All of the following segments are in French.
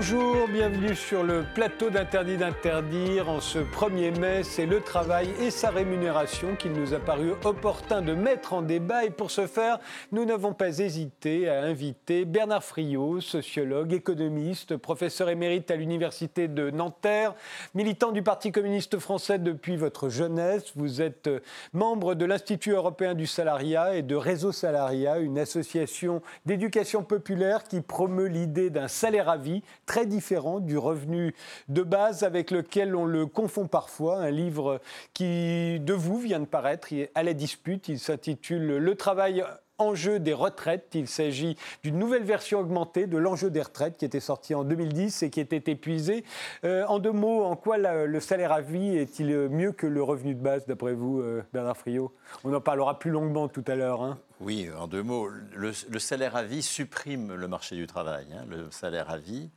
Bonjour, bienvenue sur le plateau d'Interdit d'interdire. En ce 1er mai, c'est le travail et sa rémunération qu'il nous a paru opportun de mettre en débat. Et pour ce faire, nous n'avons pas hésité à inviter Bernard Friot, sociologue, économiste, professeur émérite à l'Université de Nanterre, militant du Parti communiste français depuis votre jeunesse. Vous êtes membre de l'Institut européen du salariat et de Réseau Salariat, une association d'éducation populaire qui promeut l'idée d'un salaire à vie très différent du revenu de base avec lequel on le confond parfois. Un livre qui, de vous, vient de paraître à la dispute. Il s'intitule Le travail enjeu des retraites. Il s'agit d'une nouvelle version augmentée de l'enjeu des retraites qui était sorti en 2010 et qui était épuisé. Euh, en deux mots, en quoi le salaire à vie est-il mieux que le revenu de base, d'après vous, euh, Bernard Friot? On en parlera plus longuement tout à l'heure. Hein. Oui, en deux mots, le, salaire à vie supprime le marché du travail. Hein. Le salaire à vie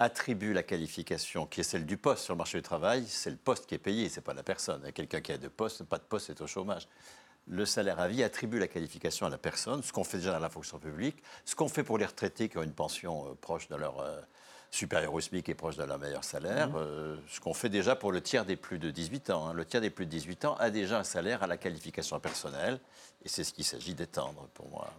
attribue la qualification qui est celle du poste sur le marché du travail, c'est le poste qui est payé, c'est pas la personne. Quelqu'un qui a de poste, pas de poste, c'est au chômage. Le salaire à vie attribue la qualification à la personne, ce qu'on fait déjà dans la fonction publique, ce qu'on fait pour les retraités qui ont une pension euh, proche de leur euh, supérieur au SMIC et proche de leur meilleur salaire, mmh. euh, ce qu'on fait déjà pour le tiers des plus de 18 ans. Hein. Le tiers des plus de 18 ans a déjà un salaire à la qualification personnelle, et c'est ce qu'il s'agit d'étendre pour moi.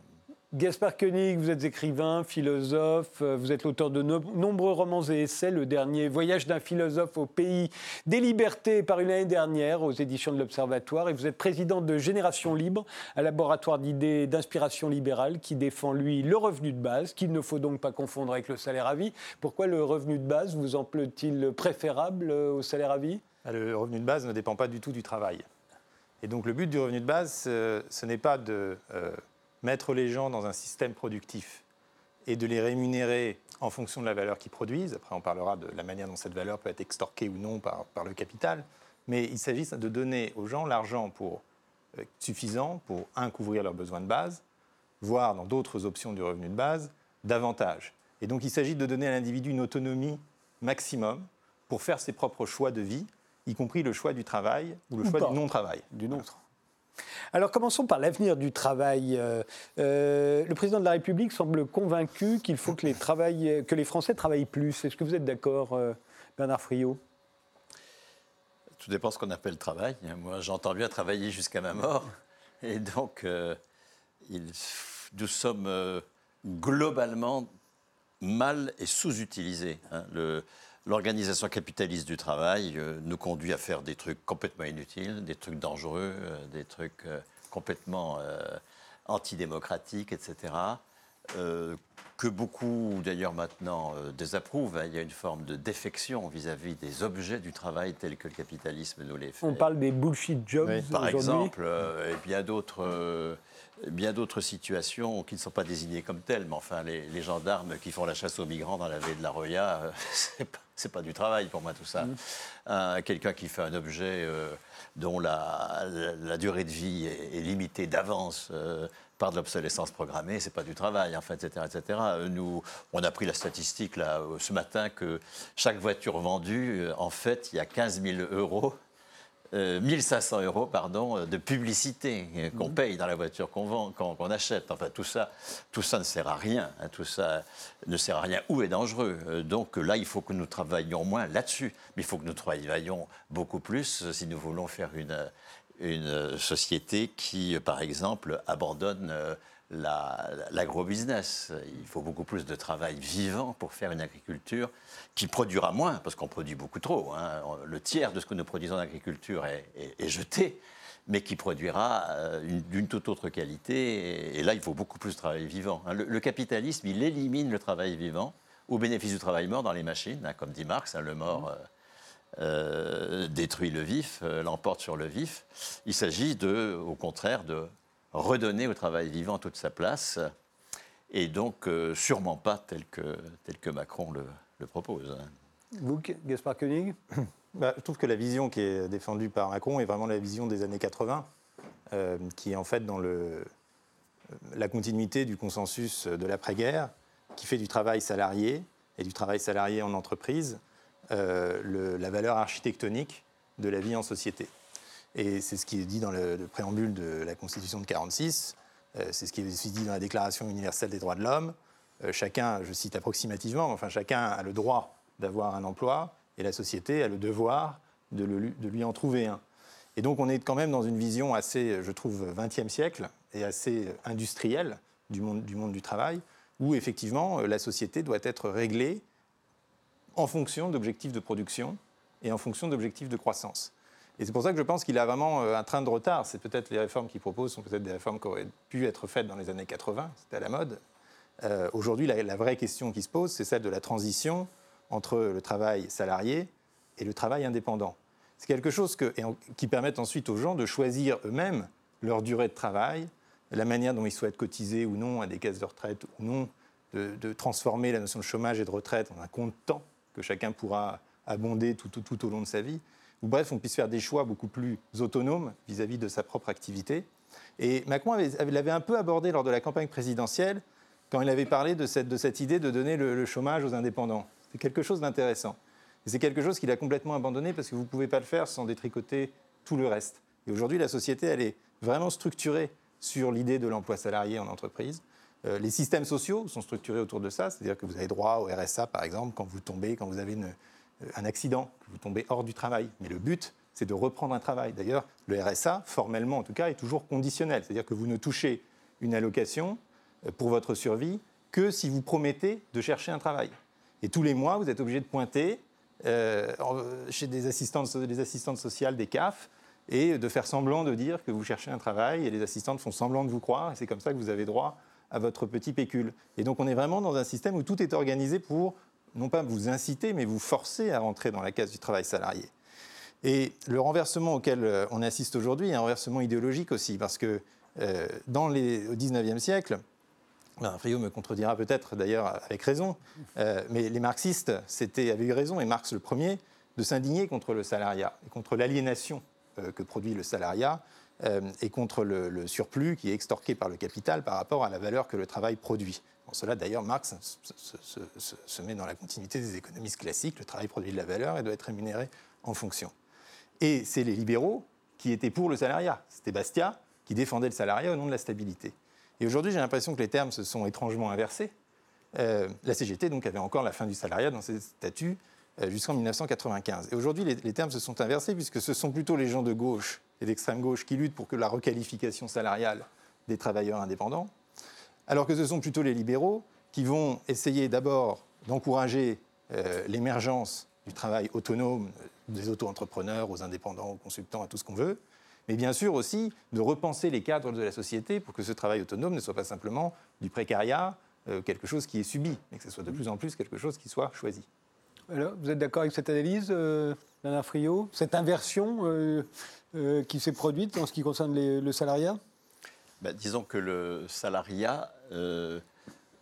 Gaspard Koenig, vous êtes écrivain, philosophe, euh, vous êtes l'auteur de nombreux romans et essais. Le dernier, Voyage d'un philosophe au pays des libertés, paru l'année dernière aux éditions de l'Observatoire. Et vous êtes président de Génération Libre, un laboratoire d'idées d'inspiration libérale qui défend, lui, le revenu de base, qu'il ne faut donc pas confondre avec le salaire à vie. Pourquoi le revenu de base vous en il préférable euh, au salaire à vie? Bah, Le revenu de base ne dépend pas du tout du travail. Et donc le but du revenu de base, euh, ce n'est pas de mettre les gens dans un système productif et de les rémunérer en fonction de la valeur qu'ils produisent. Après, on parlera de la manière dont cette valeur peut être extorquée ou non par, par le capital. Mais il s'agit de donner aux gens l'argent pour euh, suffisant pour, un, couvrir leurs besoins de base, voire dans d'autres options du revenu de base, davantage. Et donc, il s'agit de donner à l'individu une autonomie maximum pour faire ses propres choix de vie, y compris le choix du travail ou le choix du non-travail. Du non alors commençons par l'avenir du travail. Euh, euh, le président de la République semble convaincu qu'il faut que les, Français travaillent plus. Est-ce que vous êtes d'accord, euh, Bernard Friot? Tout dépend ce qu'on appelle travail. Moi, j'entends bien travailler jusqu'à ma mort. Et donc, nous sommes globalement mal et sous-utilisés. Hein. L'organisation capitaliste du travail euh, nous conduit à faire des trucs complètement inutiles, des trucs dangereux, euh, des trucs euh, complètement antidémocratiques, etc. que beaucoup d'ailleurs maintenant désapprouvent. Hein. Il y a une forme de défection vis-à-vis des objets du travail tels que le capitalisme nous les fait. On parle des bullshit jobs. Par exemple, et bien d'autres bien d'autres situations qui ne sont pas désignées comme telles, mais enfin, les, gendarmes qui font la chasse aux migrants dans la baie de la Roya, euh, c'est pas, pas du travail pour moi tout ça. Mm. Quelqu'un qui fait un objet euh, dont la, durée de vie est, limitée d'avance euh, par de l'obsolescence programmée, c'est pas du travail, en fait, etc., etc. Nous, on a pris la statistique là ce matin que chaque voiture vendue, en fait, il y a 15 000 euros 1500 euh, euros pardon, euh, de publicité euh, qu'on mhm. paye dans la voiture qu'on vend, qu'on achète. Enfin, tout ça, tout ça ne sert à rien. Hein. tout ça ne sert à rien ou est dangereux. Donc là, il faut que nous travaillions moins là-dessus. Mais il faut que nous travaillions beaucoup plus si nous voulons faire une, une société qui, par exemple, abandonne l'agrobusiness. Il faut beaucoup plus de travail vivant pour faire une agriculture qui produira moins, parce qu'on produit beaucoup trop. Hein. Le tiers de ce que nous produisons en agriculture est, jeté, mais qui produira euh, d'une toute autre qualité. Et, là, il faut beaucoup plus de travail vivant. Hein. Le, capitalisme, il élimine le travail vivant au bénéfice du travail mort dans les machines, hein, comme dit Marx, le mort. Euh, euh, détruit le vif, l'emporte sur le vif. Il s'agit de, au contraire, de redonner au travail vivant toute sa place, et donc sûrement pas tel que, tel que Macron le, le propose. Vous, Gaspard Koenig bah, Je trouve que la vision qui est défendue par Macron est vraiment la vision des années 80, euh, qui est en fait dans le, la continuité du consensus de l'après-guerre, qui fait du travail salarié et du travail salarié en entreprise euh, la valeur architectonique de la vie en société. Et c'est ce qui est dit dans le, préambule de la Constitution de 1946, euh, c'est ce qui est dit dans la Déclaration universelle des droits de l'homme, euh, chacun, je cite approximativement, enfin chacun a le droit d'avoir un emploi et la société a le devoir de, lui en trouver un. Et donc on est quand même dans une vision assez, je trouve, 20e siècle et assez industrielle du monde du, monde du travail, où effectivement la société doit être réglée en fonction d'objectifs de production et en fonction d'objectifs de croissance. Et c'est pour ça que je pense qu'il a vraiment euh, un train de retard. C'est peut-être les réformes qu'il propose sont peut-être des réformes qui auraient pu être faites dans les années 80, c'était à la mode. Euh, aujourd'hui, la, vraie question qui se pose, c'est celle de la transition entre le travail salarié et le travail indépendant. C'est quelque chose qui permet ensuite aux gens de choisir eux-mêmes leur durée de travail, la manière dont ils souhaitent cotiser ou non à des caisses de retraite ou non, de, transformer la notion de chômage et de retraite en un compte temps que chacun pourra abonder tout, tout, au long de sa vie. Ou bref, on puisse faire des choix beaucoup plus autonomes vis-à-vis de sa propre activité. Et Macron l'avait un peu abordé lors de la campagne présidentielle quand il avait parlé de cette, idée de donner le, chômage aux indépendants. C'est quelque chose d'intéressant. C'est quelque chose qu'il a complètement abandonné parce que vous ne pouvez pas le faire sans détricoter tout le reste. Et aujourd'hui, la société, elle est vraiment structurée sur l'idée de l'emploi salarié en entreprise. Euh, les systèmes sociaux sont structurés autour de ça, c'est-à-dire que vous avez droit au RSA, par exemple, quand vous tombez, quand vous avez une, un accident, vous tombez hors du travail. Mais le but, c'est de reprendre un travail. D'ailleurs, le RSA, formellement en tout cas, est toujours conditionnel. C'est-à-dire que vous ne touchez une allocation euh, pour votre survie que si vous promettez de chercher un travail. Et tous les mois, vous êtes obligé de pointer euh, chez des assistantes, des assistantes sociales, des CAF, et de faire semblant de dire que vous cherchez un travail, et les assistantes font semblant de vous croire, et c'est comme ça que vous avez droit à votre petit pécule. Et donc on est vraiment dans un système où tout est organisé pour non pas vous inciter, mais vous forcer à rentrer dans la case du travail salarié. Et le renversement auquel euh, on assiste aujourd'hui est un renversement idéologique aussi, parce que euh, dans les, au XIXe siècle, ben, Frio me contredira peut-être d'ailleurs avec raison, euh, mais les marxistes avaient eu raison, et Marx le premier, de s'indigner contre le salariat et contre l'aliénation que produit le salariat et contre le, surplus qui est extorqué par le capital par rapport à la valeur que le travail produit. Cela, d'ailleurs, Marx se, met dans la continuité des économistes classiques. Le travail produit de la valeur et doit être rémunéré en fonction. Et c'est les libéraux qui étaient pour le salariat. C'était Bastia qui défendait le salariat au nom de la stabilité. Et aujourd'hui, j'ai l'impression que les termes se sont étrangement inversés. Euh, la CGT donc, avait encore la fin du salariat dans ses statuts euh, jusqu'en 1995. Et aujourd'hui, les, les, termes se sont inversés puisque ce sont plutôt les gens de gauche et d'extrême gauche qui luttent pour que la requalification salariale des travailleurs indépendants, alors que ce sont plutôt les libéraux qui vont essayer d'abord d'encourager euh, l'émergence du travail autonome des auto-entrepreneurs, aux indépendants, aux consultants, à tout ce qu'on veut, mais bien sûr aussi de repenser les cadres de la société pour que ce travail autonome ne soit pas simplement du précariat, euh, quelque chose qui est subi, mais que ce soit de plus en plus quelque chose qui soit choisi. Alors, vous êtes d'accord avec cette analyse, euh, Bernard Friot Cette inversion euh, qui s'est produite en ce qui concerne le salariat? Ben, Disons que le salariat euh,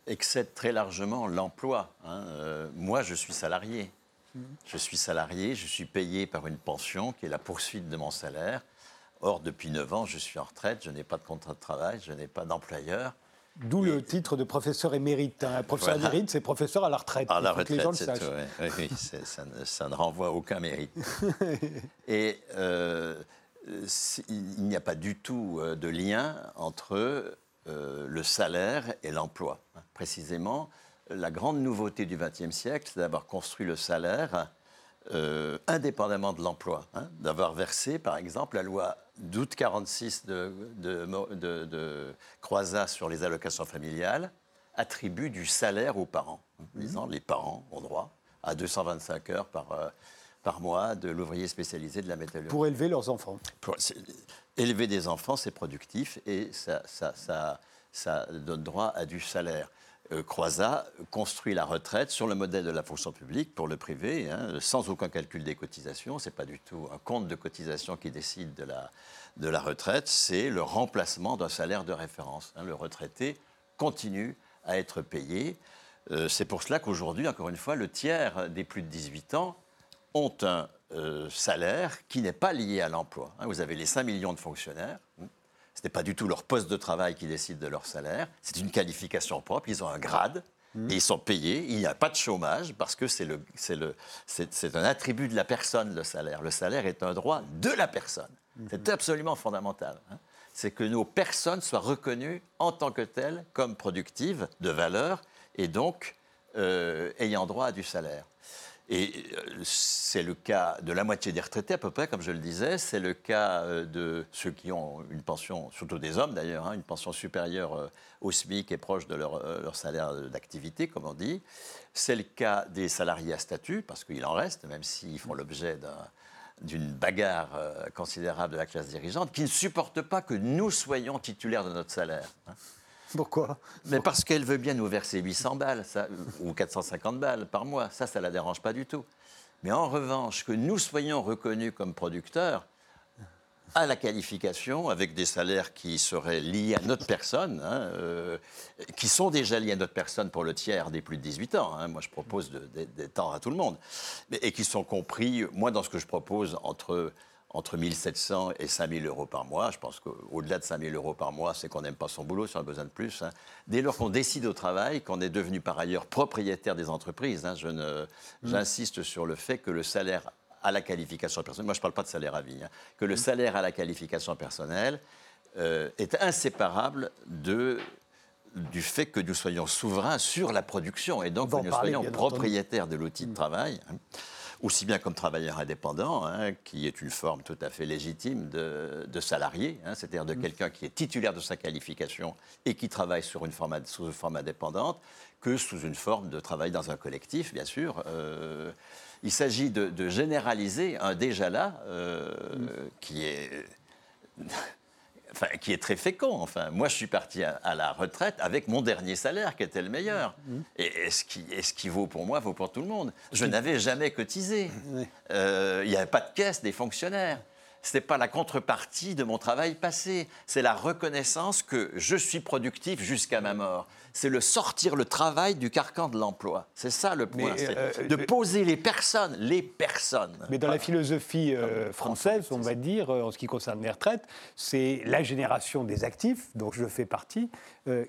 excède très largement l'emploi. Hein. Euh, moi, je suis salarié. Je suis salarié, je suis payé par une pension qui est la poursuite de mon salaire. Or, depuis 9 ans, je suis en retraite, je n'ai pas de contrat de travail, je n'ai pas d'employeur. D'où le titre de professeur émérite. Un professeur émérite, c'est professeur à la retraite. À la retraite, oui, oui, ça, ne renvoie aucun mérite. Et euh, il n'y a pas du tout de lien entre euh, le salaire et l'emploi. Précisément, la grande nouveauté du XXe siècle, c'est d'avoir construit le salaire euh, indépendamment de l'emploi, hein. d'avoir versé, par exemple, la loi d'août 46 de, de, de, Croizat sur les allocations familiales attribue du salaire aux parents, en disant les parents ont droit à 225 heures par, euh, par mois de l'ouvrier spécialisé de la métallurgie. Pour élever leurs enfants. élever des enfants, c'est productif et ça, ça, ça, ça, donne droit à du salaire. Euh, Croizat construit la retraite sur le modèle de la fonction publique pour le privé, hein, sans aucun calcul des cotisations. Ce n'est pas du tout un compte de cotisation qui décide de la, de la retraite, c'est le remplacement d'un salaire de référence. Hein. Le retraité continue à être payé. Euh, c'est pour cela qu'aujourd'hui, encore une fois, le tiers des plus de 18 ans ont un euh, salaire qui n'est pas lié à l'emploi. Hein, vous avez les 5 millions de fonctionnaires. Hein. Ce n'est pas du tout leur poste de travail qui décide de leur salaire. C'est une qualification propre. Ils ont un grade. Et ils sont payés, il n'y a pas de chômage parce que c'est un attribut de la personne, le salaire. Le salaire est un droit de la personne. C'est absolument fondamental. Hein. C'est que nos personnes soient reconnues en tant que telles comme productives de valeur et donc euh, ayant droit à du salaire. Et euh, c'est le cas de la moitié des retraités à peu près, comme je le disais. C'est le cas euh, de ceux qui ont une pension, surtout des hommes d'ailleurs, hein, une pension supérieure euh, au SMIC et proche de leur, salaire d'activité, comme on dit. C'est le cas des salariés à statut, parce qu'il en reste, même s'ils font l'objet d'une bagarre considérable de la classe dirigeante, qui ne supporte pas que nous soyons titulaires de notre salaire. Hein. Pourquoi Mais parce qu'elle veut bien nous verser 800 balles ou 450 balles par mois. Ça, ça ne la dérange pas du tout. Mais en revanche, que nous soyons reconnus comme producteurs à la qualification, avec des salaires qui seraient liés à notre personne, hein, euh, qui sont déjà liés à notre personne pour le tiers des plus de 18 ans. Hein. Moi, je propose d'étendre à tout le monde. et qui sont compris, moi, dans ce que je propose, entre entre 1700 et 5000 euros par mois. Je pense qu'au-delà de 5000 euros par mois, c'est qu'on n'aime pas son boulot, on a besoin de plus. Hein. Dès lors qu'on décide au travail, qu'on est devenu par ailleurs propriétaire des entreprises, hein, mm. j'insiste sur le fait que le salaire à la qualification personnelle, moi je ne parle pas de salaire à vie, hein, que le mm. salaire à la qualification personnelle euh, est inséparable de du fait que nous soyons souverains sur la production et donc que nous soyons propriétaires de l'outil de mm. travail aussi bien comme travailleur indépendant, hein, qui est une forme tout à fait légitime de, salarié, hein, c'est-à-dire de mm. quelqu'un qui est titulaire de sa qualification et qui travaille sur une forme, sous une forme indépendante, que sous une forme de travail dans un collectif, bien sûr. Euh, il s'agit de, généraliser un déjà là euh, mm. qui est enfin, qui est très fécond. Enfin, moi, je suis parti à, la retraite avec mon dernier salaire, qui était le meilleur. Mmh. Et, ce, qui, ce qui vaut pour moi vaut pour tout le monde. Je n'avais jamais cotisé. Euh, il n'y avait pas de caisse des fonctionnaires ce n'est pas la contrepartie de mon travail passé, c'est la reconnaissance que je suis productif jusqu'à ma mort. C'est le sortir le travail du carcan de l'emploi. C'est ça le point. Euh, de poser les personnes, les personnes. Mais dans la philosophie euh, française, on va dire, euh, en ce qui concerne les retraites, c'est la génération des actifs, dont je fais partie,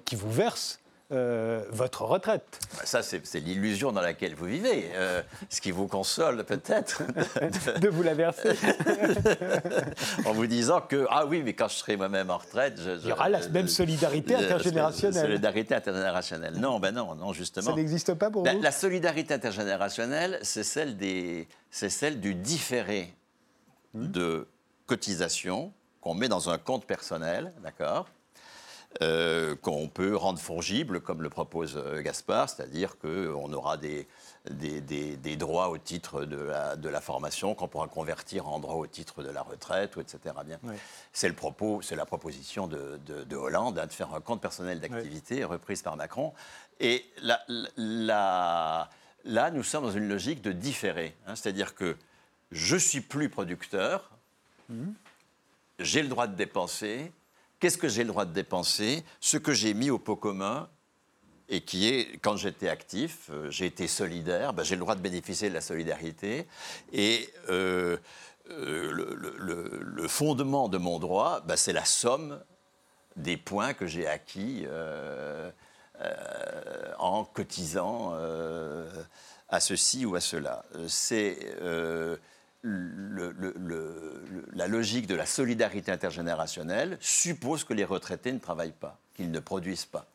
qui vous verse euh, votre retraite. Bah, ça, c'est l'illusion dans laquelle vous vivez. Euh, ce qui vous console peut-être. de vous la verser. en vous disant que, ah oui, mais quand je serai moi-même en retraite. Il y aura la même solidarité intergénérationnelle. Solidarité intergénérationnelle. Non, ben non, non, justement. Ça n'existe pas pour vous? La solidarité intergénérationnelle, c'est celle, des, celle du différé hmm. de cotisation qu'on met dans un compte personnel, d'accord? Euh, qu'on peut rendre fongible, comme le propose euh, Gaspard, c'est-à-dire qu'on aura des, des, droits au titre de la, de la formation qu'on pourra convertir en droits au titre de la retraite, etc. Bien. C'est le propos, c'est la proposition de, de, Hollande hein, de faire un compte personnel d'activité reprise par Macron. Et là, là, nous sommes dans une logique de différé, hein, c'est-à-dire que je suis plus producteur, mmh. j'ai le droit de dépenser, Qu'est-ce que j'ai le droit de dépenser? Ce que j'ai mis au pot commun et qui est, quand j'étais actif, euh, j'ai été solidaire, ben, j'ai le droit de bénéficier de la solidarité. Et euh, euh, le, fondement de mon droit, ben, c'est la somme des points que j'ai acquis en cotisant à ceci ou à cela. C'est la logique de la solidarité intergénérationnelle suppose que les retraités ne travaillent pas, qu'ils ne produisent pas.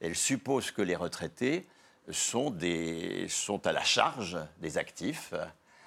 Elle suppose que les retraités sont, des, sont à la charge des actifs,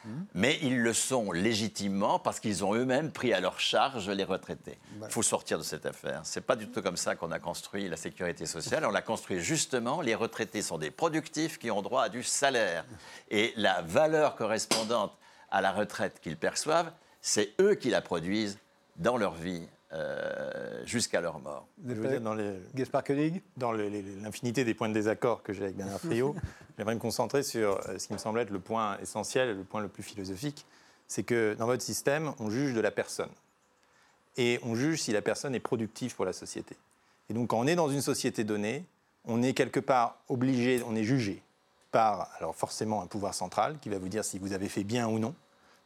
mmh. mais ils le sont légitimement parce qu'ils ont eux-mêmes pris à leur charge les retraités. Il faut sortir de cette affaire. Ce n'est pas du tout comme ça qu'on a construit la sécurité sociale. On l'a construit justement, les retraités sont des productifs qui ont droit à du salaire. Et la valeur correspondante à la retraite qu'ils perçoivent, c'est eux qui la produisent dans leur vie euh, jusqu'à leur mort. dans les, Gaspard Koenig Dans l'infinité des points de désaccord que j'ai avec Bernard Friot, j'aimerais me concentrer sur euh, ce qui me semble être le point essentiel, le point le plus philosophique, c'est que dans votre système, on juge de la personne. Et on juge si la personne est productive pour la société. Et donc quand on est dans une société donnée, on est quelque part obligé, on est jugé par, alors forcément, un pouvoir central qui va vous dire si vous avez fait bien ou non.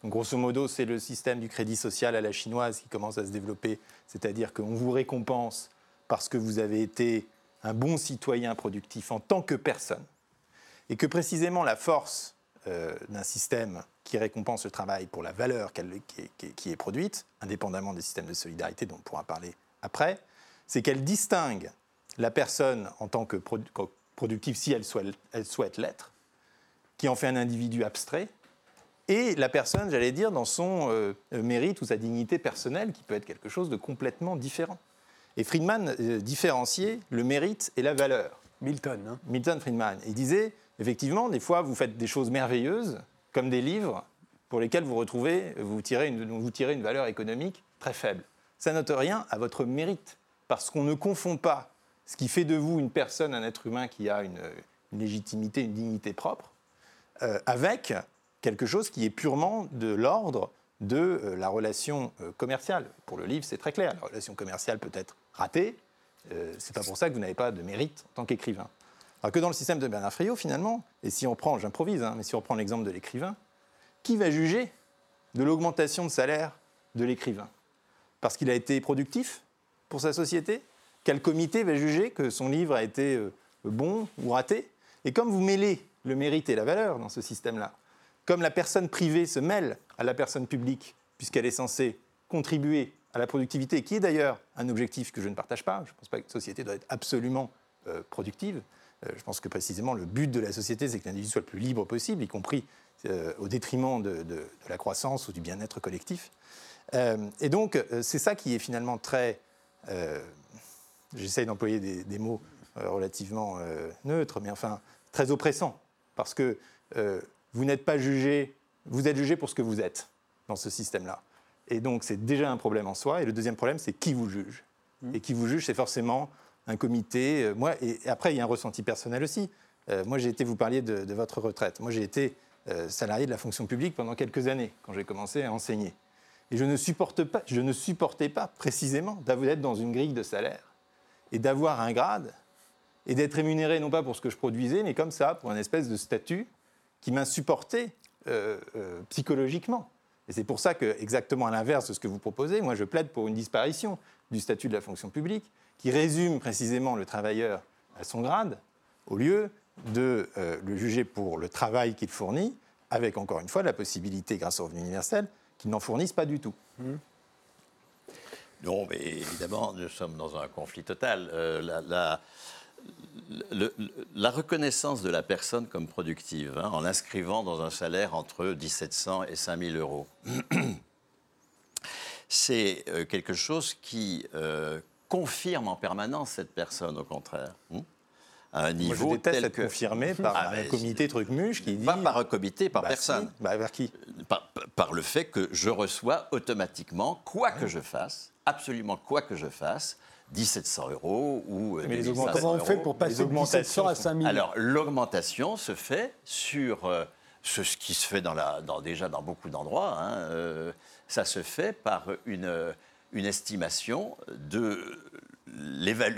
Donc, grosso modo, c'est le système du crédit social à la chinoise qui commence à se développer, c'est-à-dire qu'on vous récompense parce que vous avez été un bon citoyen productif en tant que personne, et que précisément la force euh, d'un système qui récompense le travail pour la valeur qui, est, produite, indépendamment des systèmes de solidarité dont on pourra parler après, c'est qu'elle distingue la personne en tant que productive si elle souhaite, elle souhaite l'être, qui en fait un individu abstrait, et la personne, j'allais dire, dans son euh, mérite ou sa dignité personnelle, qui peut être quelque chose de complètement différent. Et Friedman euh, différenciait le mérite et la valeur. Milton. Hein. Milton Friedman. Il disait, effectivement, des fois, vous faites des choses merveilleuses, comme des livres, pour lesquels vous retrouvez, vous tirez une, vous tirez une valeur économique très faible. Ça note rien à votre mérite, parce qu'on ne confond pas ce qui fait de vous une personne, un être humain qui a une, légitimité, une dignité propre, euh, avec quelque chose qui est purement de l'ordre de euh, la relation euh, commerciale. Pour le livre, c'est très clair. La relation commerciale peut être ratée. C'est pas pour ça que vous n'avez pas de mérite en tant qu'écrivain. Alors que dans le système de Bernard Friot, finalement, et si on prend, j'improvise, hein, mais si on prend l'exemple de l'écrivain, qui va juger de l'augmentation de salaire de l'écrivain? Parce qu'il a été productif pour sa société? Quel comité va juger que son livre a été bon ou raté Et comme vous mêlez le mérite et la valeur dans ce système-là, comme la personne privée se mêle à la personne publique, puisqu'elle est censée contribuer à la productivité, qui est d'ailleurs un objectif que je ne partage pas, je ne pense pas qu'une société doit être absolument euh, productive, euh, je pense que précisément le but de la société, c'est que l'individu soit le plus libre possible, y compris euh, au détriment de, la croissance ou du bien-être collectif. et donc, c'est ça qui est finalement très... J'essaye d'employer des, des, mots relativement neutres, mais enfin très oppressants, parce que vous n'êtes pas jugé, vous êtes jugé pour ce que vous êtes dans ce système-là. Et donc, c'est déjà un problème en soi. Et le deuxième problème, c'est qui vous juge. Mmh. Et qui vous juge, c'est forcément un comité. Euh, moi, et après, il y a un ressenti personnel aussi. Euh, moi, j'ai été, vous parliez de, votre retraite. Moi, j'ai été euh, salarié de la fonction publique pendant quelques années, quand j'ai commencé à enseigner. Et je ne, supporte pas, je ne supportais pas précisément d'être dans une grille de salaire et d'avoir un grade et d'être rémunéré non pas pour ce que je produisais, mais comme ça, pour un espèce de statut qui m'insupportait euh, euh, psychologiquement. Et c'est pour ça que, exactement à l'inverse de ce que vous proposez, moi je plaide pour une disparition du statut de la fonction publique qui résume précisément le travailleur à son grade, au lieu de euh, le juger pour le travail qu'il fournit, avec encore une fois la possibilité, grâce au revenu universel, qu'il n'en fournisse pas du tout. Mmh. Non, mais évidemment, nous sommes dans un conflit total. la, la reconnaissance de la personne comme productive, hein, en l'inscrivant dans un salaire entre 1700 et 5000 euros, c'est euh, quelque chose qui euh, confirme en permanence cette personne, au contraire. Hein, à un niveau Moi, je tel être confirmé par ah, un comité truc-muche qui dit... Pas par un comité, par bah, personne. Bah, vers qui par, par, le fait que je reçois automatiquement, quoi que je fasse, absolument quoi que je fasse, 1700 euros ou euh, Mais les Comment on fait pour passer de 1700 à 5000 Alors l'augmentation se fait sur euh, ce, qui se fait dans la, dans, déjà dans beaucoup d'endroits. Hein, euh, ça se fait par une, une estimation de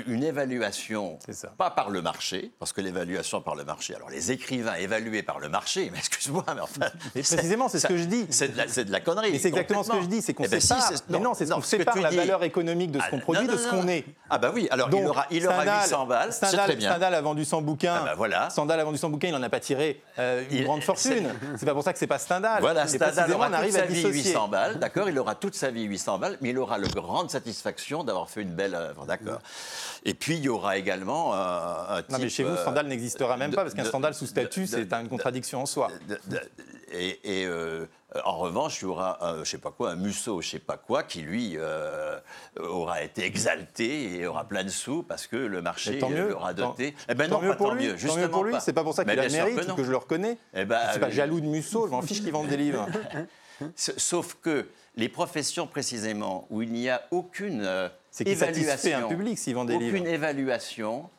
une évaluation, pas par le marché, parce que l'évaluation par le marché, alors les écrivains évalués par le marché, mais excuse-moi, mais enfin. Mais précisément, c'est ce que je dis. C'est de, la connerie. c'est exactement ce que je dis, c'est qu'on eh ben sépare. mais non, c'est qu'on sépare la valeur économique de ce qu'on ah, produit de ce qu'on est. Ah bah oui, alors il aura, il aura 800 balles, c'est très bien. Stendhal a vendu 100 bouquins. Ah bah voilà. Stendhal a vendu 100 bouquins, il n'en a pas tiré euh, une grande fortune. C'est pas pour ça que c'est pas Stendhal. Voilà, Stendhal aura toute sa vie 800 balles, d'accord, il aura toute sa vie 800 balles, mais il aura la grande satisfaction d'avoir fait une belle œuvre, d'accord. Et puis, il y aura également un, type, Non, mais chez vous, scandale n'existera même pas, parce qu'un scandale sous statut, c'est une contradiction en soi. Et, euh, en revanche, il y aura, un, je sais pas quoi, un Musso, je sais pas quoi, qui lui euh, aura été exalté et aura plein de sous parce que le marché l'aura doté. eh ben non, mieux pas pour tant lui, mieux, justement mieux pour lui. C'est pas pour ça qu'il a le mérite que, que, je le reconnais. Eh ben, c'est pas euh, jaloux de Musso, je m'en fiche qu'il vende des livres. Sauf que les professions précisément où il n'y a aucune c'est évaluation, un public s'ils vendent des aucune évaluation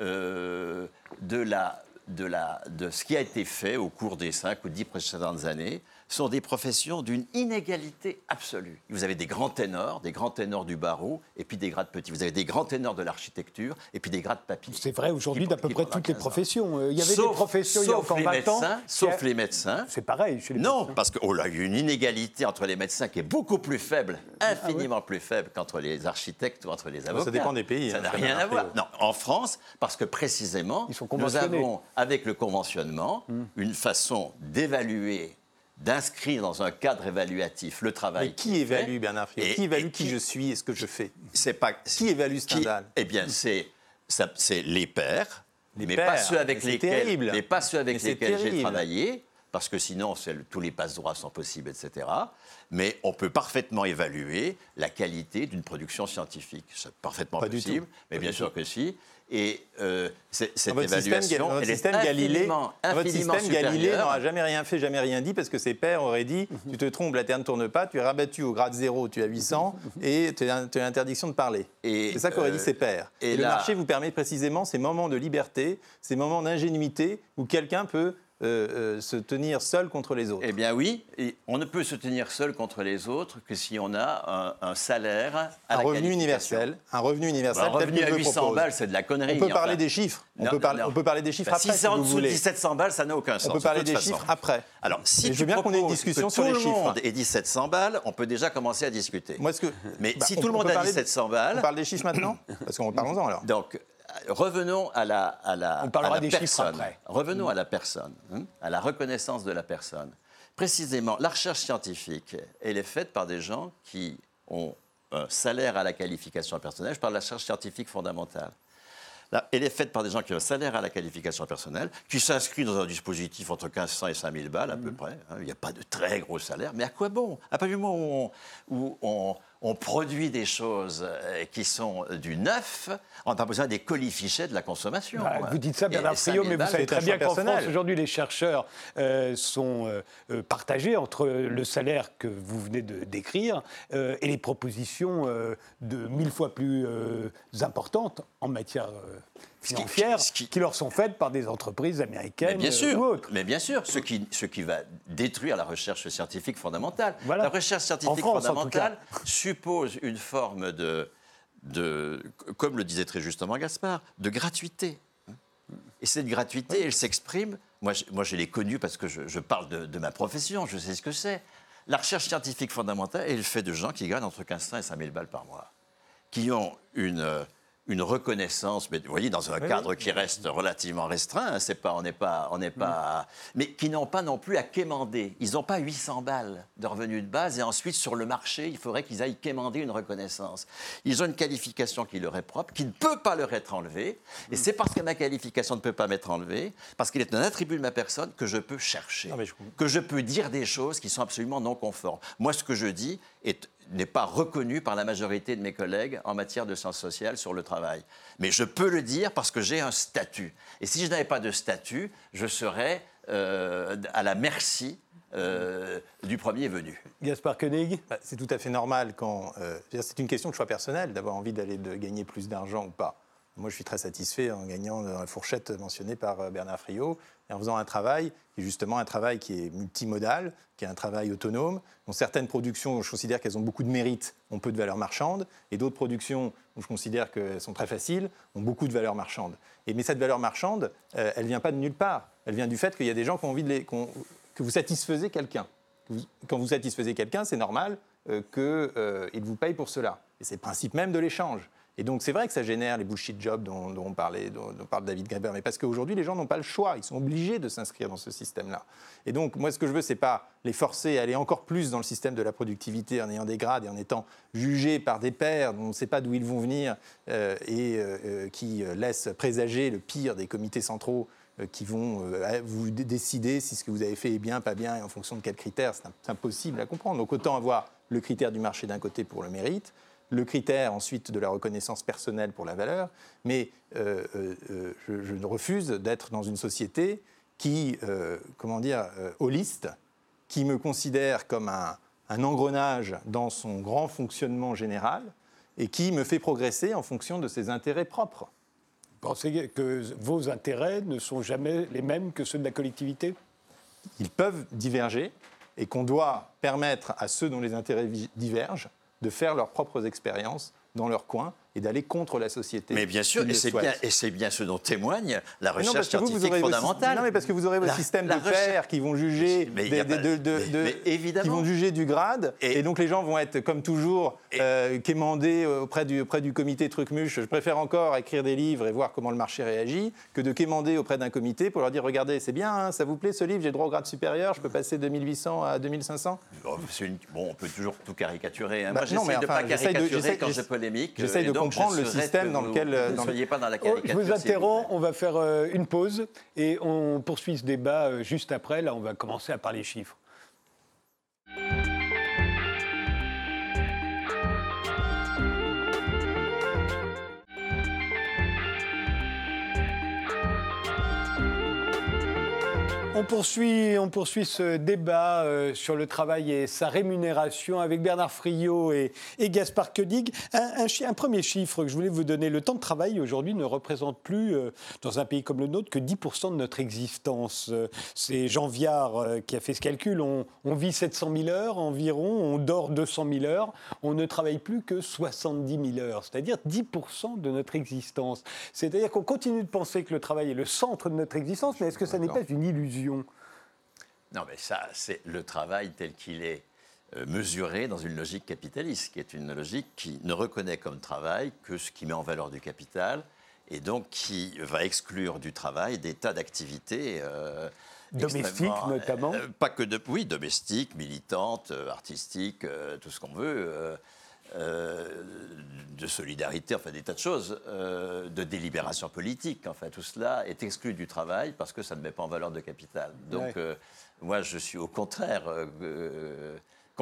euh, de, la, de, la, de ce qui a été fait au cours des 5 ou 10 précédentes années sont des professions d'une inégalité absolue. Vous avez des grands ténors, des grands ténors du barreau, et puis des grades petits. Vous avez des grands ténors de l'architecture, et puis des grades papy. C'est vrai aujourd'hui d'à peu près toutes les professions. Euh, il y avait des professions il y a encore 20 ans. Sauf les médecins. C'est pareil chez les non, parce qu'il oh y a une inégalité entre les médecins qui est beaucoup plus faible, infiniment ah plus faible qu'entre les architectes ou entre les avocats. Ça dépend des pays. Ça hein, n'a rien à voir. Non, en France, parce que précisément, nous avons, avec le conventionnement, hmm. une façon d'évaluer d'inscrire dans un cadre évaluatif le travail. Mais qui évalue, Bernard Friot Qui évalue qui, je suis et ce que je fais C'est pas qui évalue Stendhal Eh bien, c'est les pairs Les mais, pairs, pas ceux avec mais c'est lesquels, terrible. mais pas ceux avec Mais c'est lesquels j'ai travaillé, parce que sinon c'est le- tous les passe-droits sont possibles, etc. Mais on peut parfaitement évaluer la qualité d'une production scientifique. C'est parfaitement Pas possible, mais Pas bien sûr tout. que si. Et euh, cette Votre système, évaluation, est système Galilée, votre système Galilée n'aura jamais rien fait, jamais rien dit, parce que ses pairs auraient dit Tu te trompes, la Terre ne tourne pas, tu es rabattu au grade zéro, tu as 800, et tu as, tu as l'interdiction de parler. Et, C'est ça qu'auraient euh, dit ses pairs. et Et, le là- marché vous permet précisément ces moments de liberté, ces moments d'ingénuité où quelqu'un peut euh, euh, se tenir seul contre les autres. Eh bien oui, et on ne peut se tenir seul contre les autres que si on a un, un salaire à un la revenu universel, un revenu universel. Un tel revenu à je le 800 propose. balles, c'est de la connerie. On peut enfin. parler des chiffres. On, Non, peut, parler, non. on peut parler des chiffres Bah, après. si c'est en dessous de voulez. 1700 balles, ça n'a aucun sens. On peut parler des façon. chiffres après. Alors, si tu je veux bien qu'on ait une discussion que sur tout les le chiffres. monde ait 1700 balles, on peut déjà commencer à discuter. Moi, que, Mais Bah, si on- tout le on monde a parler de- 1700 On balles, parle des chiffres maintenant? Parce qu'on parlons-en alors. donc revenons à la, à la, On parlera à la des chiffres personne. après. Revenons à la personne, hein, à la reconnaissance de la personne. Précisément, la recherche scientifique, elle est faite par des gens qui ont un salaire à la qualification personnelle. Je parle de la recherche scientifique fondamentale. Là, elle est faite par des gens qui ont un salaire à la qualification personnelle, qui s'inscrivent dans un dispositif entre 1500 et 5000 balles à peu près. hein. Il n'y a pas de très gros salaire, mais à quoi bon? À partir du moment où on, où on- on produit des choses euh, qui sont du neuf, on n'a pas besoin des colifichets de la consommation. Bah, vous dites ça, Bernard 5000 Friot, mais vous savez très bien qu'en France, aujourd'hui, les chercheurs euh, sont euh, euh, partagés entre le salaire que vous venez de décrire euh, et les propositions euh, de mille fois plus euh, importantes en matière qui- financière ce qui- qui leur sont faites par des entreprises américaines Mais bien sûr, ou autres. mais bien sûr, ce qui, ce qui va détruire la recherche scientifique fondamentale. Voilà. La recherche scientifique France, fondamentale suppose une forme de, de, comme le disait très justement Gaspard, de gratuité. Et cette gratuité, elle s'exprime. Moi, je, moi, je l'ai connue parce que je, je parle de, de ma profession, je sais ce que c'est. La recherche scientifique fondamentale, elle fait de gens qui gagnent entre 1500 et 5000 balles par mois qui ont une, euh, une reconnaissance, mais vous voyez, dans un cadre qui reste relativement restreint, hein, c'est pas, on n'est pas, on n'est pas, mais qui n'ont pas non plus à quémander. Ils n'ont pas 800 balles de revenus de base et ensuite sur le marché, il faudrait qu'ils aillent quémander une reconnaissance. Ils ont une qualification qui leur est propre, qui ne peut pas leur être enlevée, et c'est parce que ma qualification ne peut pas m'être enlevée, parce qu'il est un attribut de ma personne que je peux chercher, Non, je que je peux dire des choses qui sont absolument non conformes. Moi, ce que je dis est- n'est pas reconnu par la majorité de mes collègues en matière de sciences sociales sur le travail. Mais je peux le dire parce que j'ai un statut. Et si je n'avais pas de statut, je serais euh, à la merci euh, du premier venu. Gaspard Koenig Bah, c'est tout à fait normal quand. euh, c'est une question de choix personnel d'avoir envie d'aller de gagner plus d'argent ou pas. Moi, je suis très satisfait en gagnant dans la fourchette mentionnée par Bernard Friot en faisant un travail qui est justement un travail qui est multimodal, qui est un travail autonome, dont certaines productions, je considère qu'elles ont beaucoup de mérite, ont peu de valeur marchande, et d'autres productions, où je considère qu'elles sont très faciles, ont beaucoup de valeur marchande. Et, mais cette valeur marchande, euh, elle ne vient pas de nulle part. Elle vient du fait qu'il y a des gens qui ont envie de les, que vous satisfaisez quelqu'un. Quand vous satisfaisez quelqu'un, c'est normal euh, qu'il vous paye pour cela. Et c'est le principe même de l'échange. Et donc, c'est vrai que ça génère les bullshit jobs dont, dont on parlait, dont, parle David Graeber, mais parce qu'aujourd'hui, les gens n'ont pas le choix. Ils sont obligés de s'inscrire dans ce système-là. Et donc, moi, ce que je veux, c'est pas les forcer à aller encore plus dans le système de la productivité en ayant des grades et en étant jugés par des pairs dont on ne sait pas d'où ils vont venir euh, et euh, euh, qui laissent présager le pire des comités centraux qui vont vous dé- décider si ce que vous avez fait est bien, pas bien, et en fonction de quels critères. C'est impossible à comprendre. Donc autant avoir le critère du marché d'un côté pour le mérite, le critère ensuite de la reconnaissance personnelle pour la valeur, mais euh, euh, euh, je, je refuse d'être dans une société qui, euh, comment dire, holiste, qui me considère comme un, un engrenage dans son grand fonctionnement général et qui me fait progresser en fonction de ses intérêts propres. Pensez que vos intérêts ne sont jamais les mêmes que ceux de la collectivité? Ils peuvent diverger et qu'on doit permettre à ceux dont les intérêts divergent de faire leurs propres expériences dans leur coin et d'aller contre la société. Mais bien sûr, et c'est bien, c'est ce dont témoigne la non, recherche vous, vous scientifique vos- fondamentale. non, mais parce que vous aurez votre La- système la de recherche- pairs qui vont juger, Mais il y a des- pas- de- de- mais- de- mais évidemment. qui vont juger du grade, Et- et, donc les gens vont être comme toujours euh, quémandés auprès du, auprès du comité Trucmuche. Je préfère encore écrire des livres et voir comment le marché réagit que de quémander auprès d'un comité pour leur dire regardez, c'est bien, hein, ça vous plaît ce livre, j'ai droit au grade supérieur, je peux passer de 1800 à 2500. Oh, c'est une- Bon, on peut toujours tout caricaturer. hein. Bah, Moi, non, j'essaie de enfin, pas de- caricaturer j'essaie- quand j'essaie- polémique. j'essaie et de comprendre le système dans lequel. Vous ne dans soyez pas dans la Oh, caricature. Je vous interromps, on va faire euh, une pause et on poursuit ce débat euh, juste après. Là, on va commencer à parler chiffres. On poursuit, on poursuit ce débat euh, sur le travail et sa rémunération avec Bernard Friot et, et Gaspard Koenig. Un, un chi- un premier chiffre que je voulais vous donner, le temps de travail aujourd'hui ne représente plus, euh, dans un pays comme le nôtre, que 10% de notre existence. Euh, C'est Jean Viard qui a fait ce calcul. On, on vit 700 000 heures environ, on dort 200 000 heures, on ne travaille plus que 70 000 heures, c'est-à-dire 10% de notre existence. C'est-à-dire qu'on continue de penser que le travail est le centre de notre existence, mais est-ce que ça n'est pas une illusion? Non, mais ça, c'est le travail tel qu'il est euh, mesuré dans une logique capitaliste, qui est une logique qui ne reconnaît comme travail que ce qui met en valeur du capital, et donc qui va exclure du travail des tas d'activités. euh, Domestiques, notamment euh, Pas que de. Oui, domestiques, militantes, artistiques, euh, tout ce qu'on veut. Euh, de solidarité, enfin des tas de choses, euh, de délibération politique, enfin tout cela est exclu du travail parce que ça ne met pas en valeur de capital. Donc Ouais. euh, moi je suis au contraire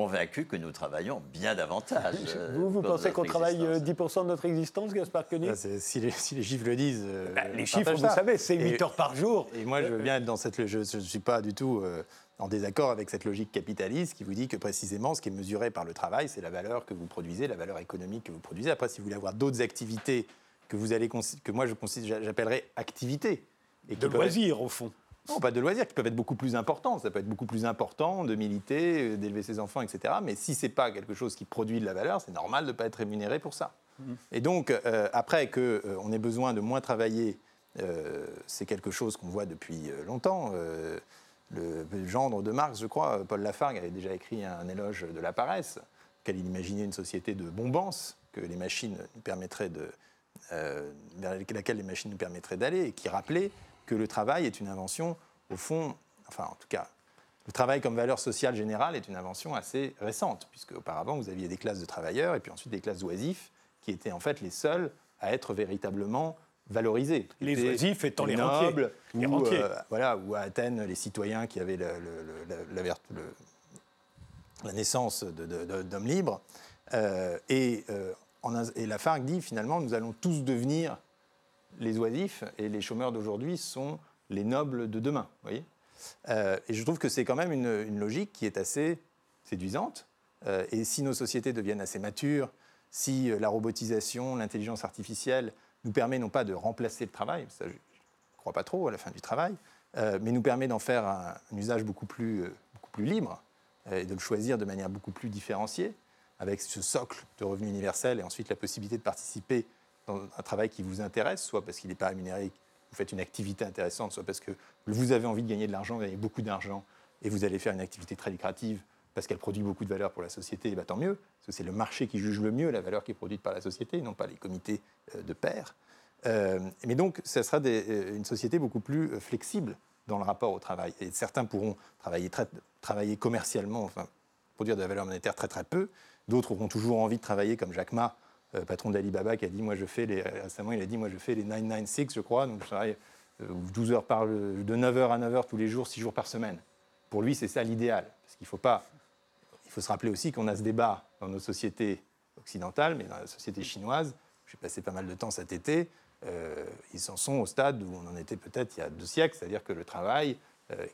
convaincu que nous travaillons bien davantage. euh, Vous, vous dans pensez qu'on travaille euh, existence. 10% de notre existence, Gaspard Koenig c'est- si, les, si les chiffres le disent. euh, Bah, Les chiffres, vous ça. savez, c'est 8 Et- heures par jour. Et moi, je veux bien être dans cette. Je ne suis pas du tout euh, en désaccord avec cette logique capitaliste qui vous dit que précisément ce qui est mesuré par le travail, c'est la valeur que vous produisez, la valeur économique que vous produisez. Après, si vous voulez avoir d'autres activités que vous allez que moi je considère- j'appellerais activités. Et De loisirs, au fond. Non, pas de loisirs, qui peuvent être beaucoup plus importants. Ça peut être beaucoup plus important de militer, euh, d'élever ses enfants, etc. Mais si c'est pas quelque chose qui produit de la valeur, c'est normal de ne pas être rémunéré pour ça. Et donc, euh, après qu'on ait besoin de moins travailler, euh, c'est quelque chose qu'on voit depuis euh, longtemps. Euh, le, le gendre de Marx, je crois, Paul Lafargue avait déjà écrit un éloge de la paresse, auquel il imaginait une société de bombance, que les machines nous permettraient de, euh, vers laquelle les machines nous permettraient d'aller, et qui rappelait que le travail est une invention, au fond, enfin en tout cas, le travail comme valeur sociale générale est une invention assez récente, puisque auparavant vous aviez des classes de travailleurs et puis ensuite des classes d'oisifs, qui étaient en fait les seuls à être véritablement valorisés. Les oisifs étant les nobles. Les ou, rentiers. euh, voilà, ou à Athènes, les citoyens qui avaient le- le- le- la, naissance d'hommes libres. Euh, et, euh, en et Lafargue dit finalement, nous allons tous devenir les oisifs et les chômeurs d'aujourd'hui sont les nobles de demain. voyez Euh, et je trouve que c'est quand même une, logique qui est assez séduisante. Euh, et si nos sociétés deviennent assez matures, si euh, la robotisation, l'intelligence artificielle nous permet non pas de remplacer le travail, ça je ne crois pas trop à la fin du travail, mais nous permet d'en faire un, usage beaucoup plus, beaucoup plus libre et de le choisir de manière beaucoup plus différenciée, avec ce socle de revenus universel et ensuite la possibilité de participer dans un travail qui vous intéresse, soit parce qu'il n'est pas rémunéré, vous faites une activité intéressante, soit parce que vous avez envie de gagner de l'argent, vous gagnez beaucoup d'argent, et vous allez faire une activité très lucrative parce qu'elle produit beaucoup de valeur pour la société, et bah, tant mieux, parce que c'est le marché qui juge le mieux la valeur qui est produite par la société, non pas les comités euh, de pairs. Euh, mais donc, ça sera euh, une société beaucoup plus flexible dans le rapport au travail. Et certains pourront travailler, commercialement, enfin, produire de la valeur monétaire très très peu. D'autres auront toujours envie de travailler comme Jacques patron d'Alibaba, qui a dit, moi je fais les, récemment, il a dit, moi je fais les 996, je crois, donc je travaille euh, 12 heures par, de 9h à 9h tous les jours, 6 jours par semaine. Pour lui, c'est ça l'idéal. Parce qu'il faut pas il faut se rappeler aussi qu'on a ce débat dans nos sociétés occidentales, mais dans la société chinoise, j'ai passé pas mal de temps cet été, euh, ils en sont au stade où on en était peut-être il y a deux siècles, c'est-à-dire que le travail euh,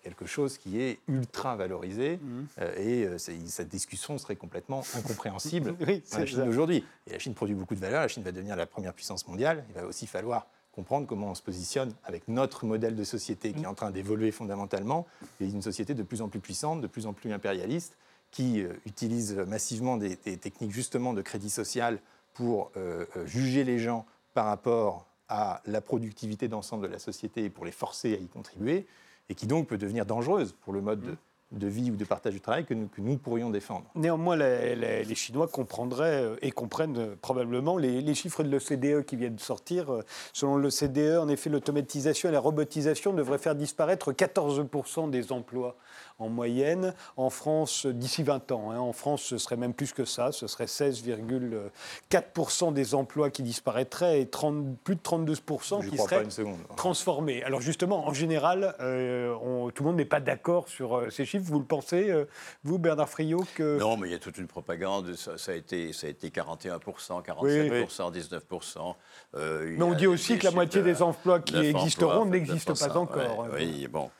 quelque chose qui est ultra valorisé, euh, et euh, cette discussion serait complètement incompréhensible Oui, dans la Chine ça. d'aujourd'hui. Et la Chine produit beaucoup de valeur, la Chine va devenir la première puissance mondiale, il va aussi falloir comprendre comment on se positionne avec notre modèle de société qui est en train d'évoluer fondamentalement, et une société de plus en plus puissante, de plus en plus impérialiste, qui euh, utilise massivement des, des techniques justement de crédit social pour euh, euh, juger les gens par rapport à la productivité d'ensemble de la société et pour les forcer à y contribuer, et qui donc peut devenir dangereuse pour le mode de de vie ou de partage du travail que nous, que nous pourrions défendre. Néanmoins, les, les- les Chinois comprendraient euh, et comprennent euh, probablement les, les chiffres de l'OCDE qui viennent de sortir. Euh, Selon l'OCDE, en effet, l'automatisation et la robotisation devraient faire disparaître 14% des emplois en moyenne. En France, d'ici 20 ans, hein. en France, ce serait même plus que ça. Ce serait 16,4% des emplois qui disparaîtraient et 30 plus de 32% Je qui seraient seconde. transformés. Alors justement, en général, euh, on- tout le monde n'est pas d'accord sur euh, ces chiffres. Vous le pensez, euh, vous, Bernard Friot, que... Non, mais il y a toute une propagande. Ça, ça a, été, ça a été 41%, 47%, 19%. Euh, il Mais on dit aussi que la moitié de des emplois qui 9 existeront n'existent pas 9%, encore. oui, bon.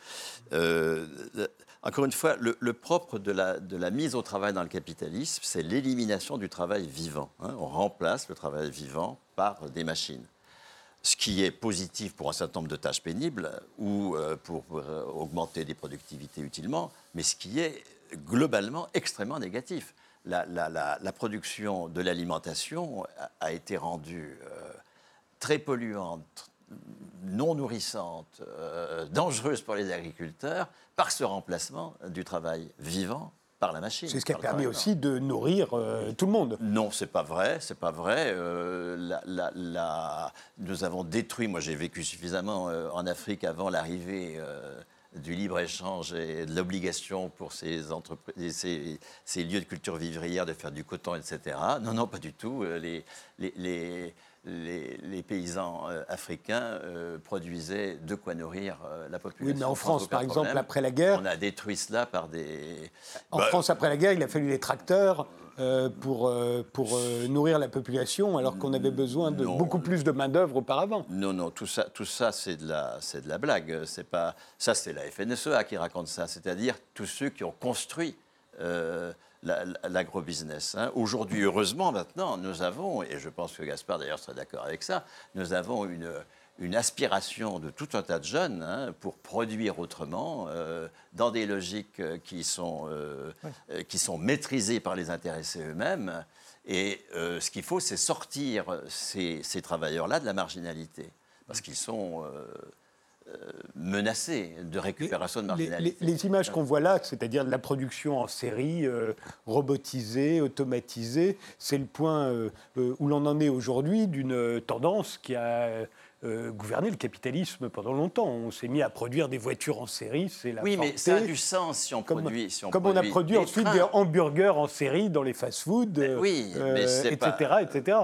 Euh, encore une fois, le, propre de la, mise au travail dans le capitalisme, c'est l'élimination du travail vivant. hein. On remplace le travail vivant par des machines. Ce qui est positif pour un certain nombre de tâches pénibles ou euh, pour, euh, augmenter des productivités utilement, mais ce qui est globalement extrêmement négatif. La, production de l'alimentation a, a été rendue euh, très polluante, non nourrissante, euh, dangereuse pour les agriculteurs par ce remplacement du travail vivant par la machine. C'est ce qui permet travail aussi de nourrir euh, tout le monde. non, c'est pas vrai, c'est pas vrai. Euh, la- la- la- nous avons détruit. Moi, j'ai vécu suffisamment en Afrique avant l'arrivée du libre échange et de l'obligation pour ces entreprises, ces, ces lieux de culture vivrière de faire du coton, etc. Non, non, pas du tout. Les, les, les- les- les paysans euh, africains euh, produisaient de quoi nourrir euh, la population. Oui, mais en France, par exemple, problème. après la guerre, On a détruit cela par des. en Bah, France, après la guerre, il a fallu les tracteurs pour, pour nourrir la population, alors qu'on avait besoin de Non. beaucoup plus de main-d'œuvre auparavant. Non, non, tout ça, tout ça c'est de la, c'est de la blague. C'est pas, ça, c'est la FNSEA qui raconte ça, c'est-à-dire tous ceux qui ont construit l'agrobusiness. hein. Aujourd'hui, heureusement, maintenant, nous avons, et je pense que Gaspard d'ailleurs serait d'accord avec ça, nous avons une, une aspiration de tout un tas de jeunes hein, pour produire autrement, euh, dans des logiques euh, qui sont, euh, qui sont maîtrisées par les intéressés eux-mêmes. Et euh, ce qu'il faut, c'est sortir ces, ces travailleurs-là de la marginalité, parce qu'ils sont menacés de récupération de Les, marginalité. les images qu'on voit là, c'est-à-dire de la production en série, euh, robotisée, automatisée, c'est le point euh, euh, où l'on en est aujourd'hui d'une tendance qui a euh, gouverné le capitalisme pendant longtemps. On s'est mis à produire des voitures en série, c'est la Oui, mais ça a du sens si on Comme, produit. Si on comme on a produit produit des ensuite trains. des hamburgers en série dans les fast-foods, euh, oui, etc., pas- etc.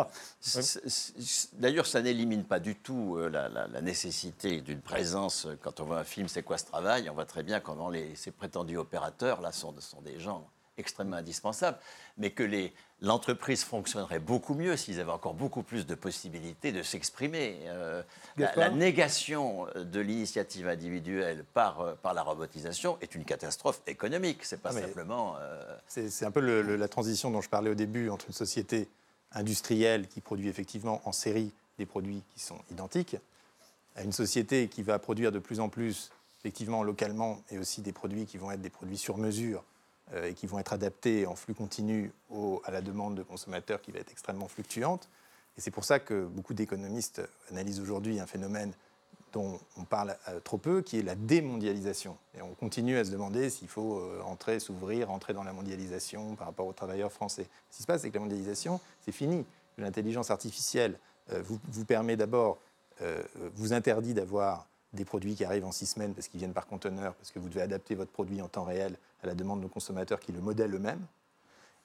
D'ailleurs, ça n'élimine pas du tout euh, la, la- la nécessité d'une présence. euh, Quand on voit un film, c'est quoi ce travail? On voit très bien comment les, ces prétendus opérateurs là sont, sont des gens extrêmement indispensables, mais que les- l'entreprise fonctionnerait beaucoup mieux s'ils avaient encore beaucoup plus de possibilités de s'exprimer. Euh, la, négation de l'initiative individuelle par, euh, par la robotisation est une catastrophe économique. C'est pas Ah, simplement. euh, C'est un peu le- le- la transition dont je parlais au début entre une société industrielle qui produit effectivement en série des produits qui sont identiques à une société qui va produire de plus en plus effectivement localement et aussi des produits qui vont être des produits sur mesure et qui vont être adaptés en flux continu à la demande de consommateurs qui va être extrêmement fluctuante. Et c'est pour ça que beaucoup d'économistes analysent aujourd'hui un phénomène dont on parle euh, trop peu, qui est la démondialisation. Et on continue à se demander s'il faut euh, entrer, s'ouvrir, entrer dans la mondialisation par rapport aux travailleurs français. Ce qui se passe, c'est que la mondialisation, c'est fini. L'intelligence artificielle euh, vous, vous permet d'abord, euh, vous interdit d'avoir des produits qui arrivent en six semaines parce qu'ils viennent par conteneur, parce que vous devez adapter votre produit en temps réel à la demande de nos consommateurs qui le modèlent eux-mêmes.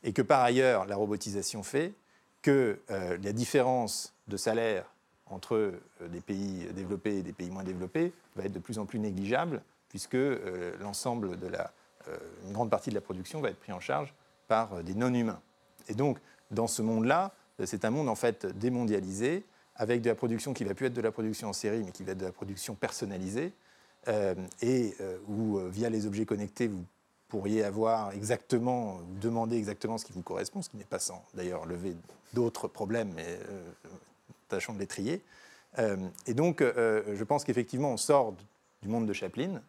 Et que par ailleurs, la robotisation fait que euh, la différence de salaire entre euh, des pays développés et des pays moins développés va être de plus en plus négligeable, puisque euh, l'ensemble de la, une grande partie de la production va être pris en charge par des non-humains. Et donc, dans ce monde-là, c'est un monde en fait démondialisé, avec de la production qui va plus être de la production en série, mais qui va être de la production personnalisée, et où, via les objets connectés, vous pourriez avoir exactement, demander exactement ce qui vous correspond, ce qui n'est pas sans d'ailleurs lever d'autres problèmes, mais euh, tâchons de les trier. Euh, et donc, euh, je pense qu'effectivement, on sort du monde de Chaplin,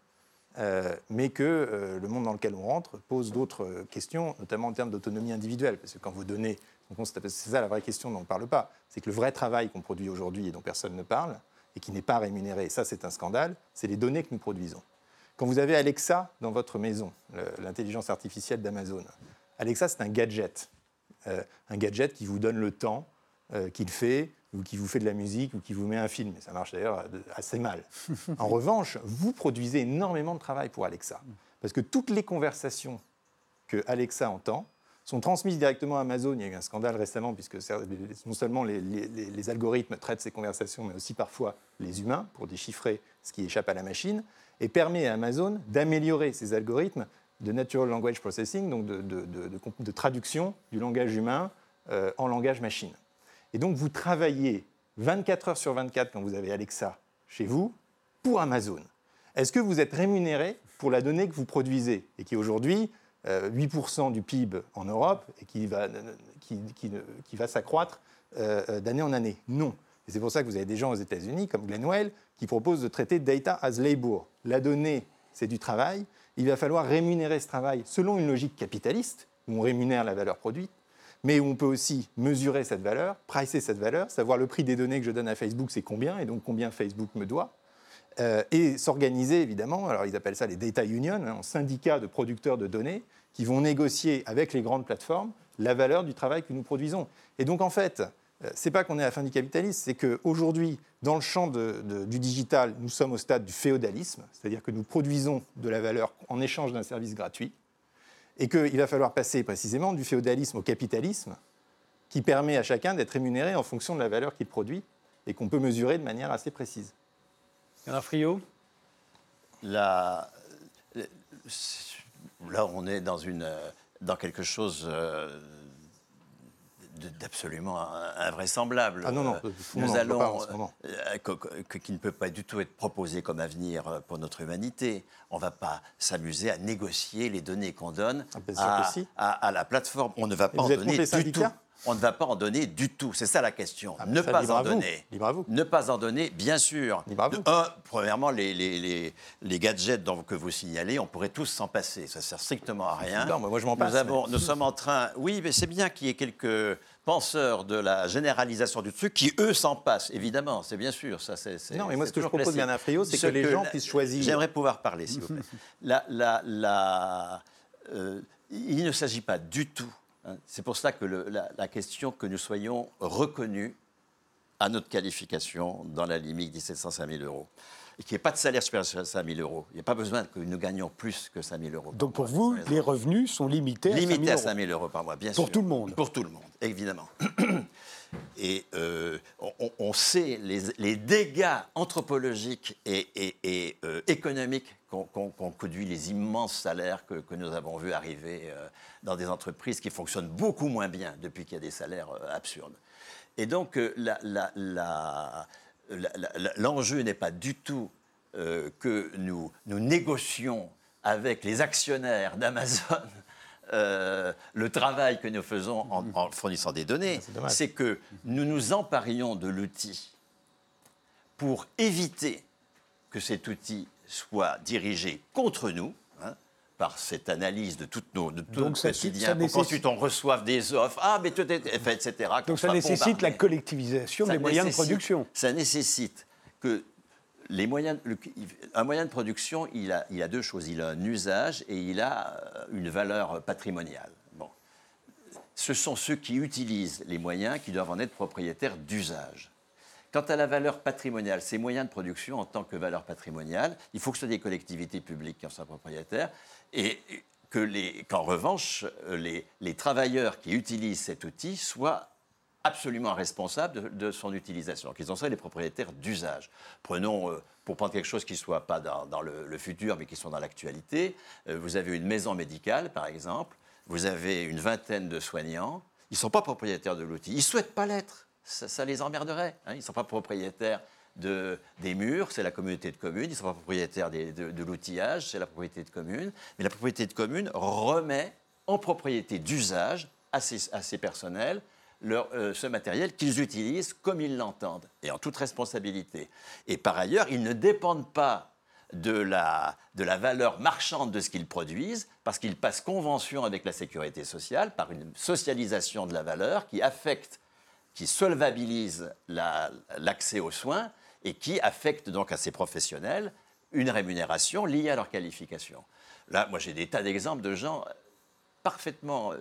euh, mais que le monde dans lequel on rentre pose d'autres questions, notamment en termes d'autonomie individuelle. Parce que quand vous donnez, c'est ça la vraie question dont on ne parle pas, c'est que le vrai travail qu'on produit aujourd'hui et dont personne ne parle, et qui n'est pas rémunéré, et ça c'est un scandale, c'est les données que nous produisons. Quand vous avez Alexa dans votre maison, l'intelligence artificielle d'Amazon, Alexa, c'est un gadget. Euh, un gadget qui vous donne le temps euh, qu'il fait, ou qui vous fait de la musique, ou qui vous met un film. ça marche d'ailleurs assez mal. En revanche, vous produisez énormément de travail pour Alexa. Parce que toutes les conversations que Alexa entend, sont transmises directement à Amazon. Il y a eu un scandale récemment, puisque non seulement les, algorithmes traitent ces conversations, mais aussi parfois les humains pour déchiffrer ce qui échappe à la machine, et permet à Amazon d'améliorer ces algorithmes de Natural Language Processing, donc de, traduction du langage humain euh, en langage machine. Et donc vous travaillez 24 heures sur 24 quand vous avez Alexa chez vous pour Amazon. Est-ce que vous êtes rémunéré pour la donnée que vous produisez et qui aujourd'hui 8% euh, du PIB en Europe et qui va, qui, qui, va s'accroître euh, d'année en année? Non. Et c'est pour ça que vous avez des gens aux États-Unis, comme Glenwell, qui proposent de traiter data as labor. La donnée, c'est du travail. Il va falloir rémunérer ce travail selon une logique capitaliste, où on rémunère la valeur produite, mais où on peut aussi mesurer cette valeur, pricer cette valeur, savoir le prix des données que je donne à Facebook, c'est combien, et donc combien Facebook me doit. et s'organiser évidemment, alors ils appellent ça les data unions, un hein, syndicat de producteurs de données, qui vont négocier avec les grandes plateformes la valeur du travail que nous produisons. Et donc en fait, euh, c'est pas qu'on est à la fin du capitalisme, c'est qu'aujourd'hui, dans le champ du digital, nous sommes au stade du féodalisme, c'est-à-dire que nous produisons de la valeur en échange d'un service gratuit, et qu'il va falloir passer précisément du féodalisme au capitalisme, qui permet à chacun d'être rémunéré en fonction de la valeur qu'il produit, et qu'on peut mesurer de manière assez précise. Un Frio la, là, on est dans, une, dans quelque chose euh, d'absolument invraisemblable. Ah non, non, euh, nous allons, euh, qui ne peut pas du tout être proposé comme avenir pour notre humanité. On ne va pas s'amuser à négocier les données qu'on donne ah, à, la plateforme. On ne va pas en donner du tout on ne va pas en donner du tout. C'est ça la question. Ah, ne pas en donner. Ne pas en donner, bien sûr. un, premièrement, les, les, les, gadgets dont, que vous signalez, on pourrait tous s'en passer. Ça ne sert strictement à rien. Non, moi je m'en passe. Nous, avons, nous sommes en train. Oui, mais c'est bien qu'il y ait quelques penseurs de la généralisation du truc qui, eux, s'en passent. Évidemment, c'est bien sûr. Ça, c'est, non, mais moi, ce que je propose, bien Frio, c'est que, les gens puissent choisir. J'aimerais pouvoir parler, s'il vous plaît. la, la, la, euh, il ne s'agit pas du tout c'est pour ça que la, question que nous soyons reconnus à notre qualification dans la limite 1705 000 euros. Et qu'il n'y ait pas de salaire supérieur à 5 000 euros. Il n'y a pas besoin que nous gagnions plus que 5 000 euros. Donc pour vous, les revenus sont limités à 5 000 euros Limités à 5 000 euros par mois, bien sûr. Pour tout le monde Pour tout le monde, évidemment. Et euh, on, sait les, dégâts anthropologiques et, euh, économiques qu'ont conduit les immenses salaires que, nous avons vus arriver euh, dans des entreprises qui fonctionnent beaucoup moins bien depuis qu'il y a des salaires absurdes. Et donc l'enjeu n'est pas du tout que nous négocions avec les actionnaires d'Amazon euh, le travail que nous faisons en, fournissant des données, c'est que nous nous emparions de l'outil pour éviter que cet outil soit dirigé contre nous, hein, par cette analyse de toutes nos, de tout Donc ça, quotidien, pour qu'ensuite on reçove des offres, ah mais tout est, etc. Donc ça nécessite la collectivisation des moyens de production. Ça nécessite que les moyens, un moyen de production, il a, a, deux choses. Il a un usage et il a euh, une valeur patrimoniale. Bon. Ce sont ceux qui utilisent les moyens qui doivent en être propriétaires d'usage. Quant à la valeur patrimoniale, ces moyens de production en tant que valeur patrimoniale, il faut que ce soit des collectivités publiques qui en soient propriétaires et qu'en revanche, les travailleurs qui utilisent cet outil soient absolument responsable de, son utilisation, qu'ils en soient les propriétaires d'usage. Prenons, euh, pour prendre quelque chose qui ne soit pas dans, le, futur, mais qui soit dans l'actualité, euh, vous avez une maison médicale, par exemple, vous avez une vingtaine de soignants, ils ne sont pas propriétaires de l'outil, ils ne souhaitent pas l'être, ça, les emmerderait, hein. ils ne sont pas propriétaires de, des murs, c'est la communauté de communes, ils ne sont pas propriétaires de, l'outillage, c'est la propriété de communes, mais la propriété de communes remet en propriété d'usage à à ses personnels euh, ce matériel qu'ils utilisent comme ils l'entendent et en toute responsabilité. Et par ailleurs, ils ne dépendent pas de la, de la valeur marchande de ce qu'ils produisent parce qu'ils passent convention avec la sécurité sociale par une socialisation de la valeur qui affecte, qui solvabilise l'accès aux soins et qui affecte donc à ces professionnels une rémunération liée à leur qualification. Là, moi, j'ai des tas d'exemples de gens parfaitement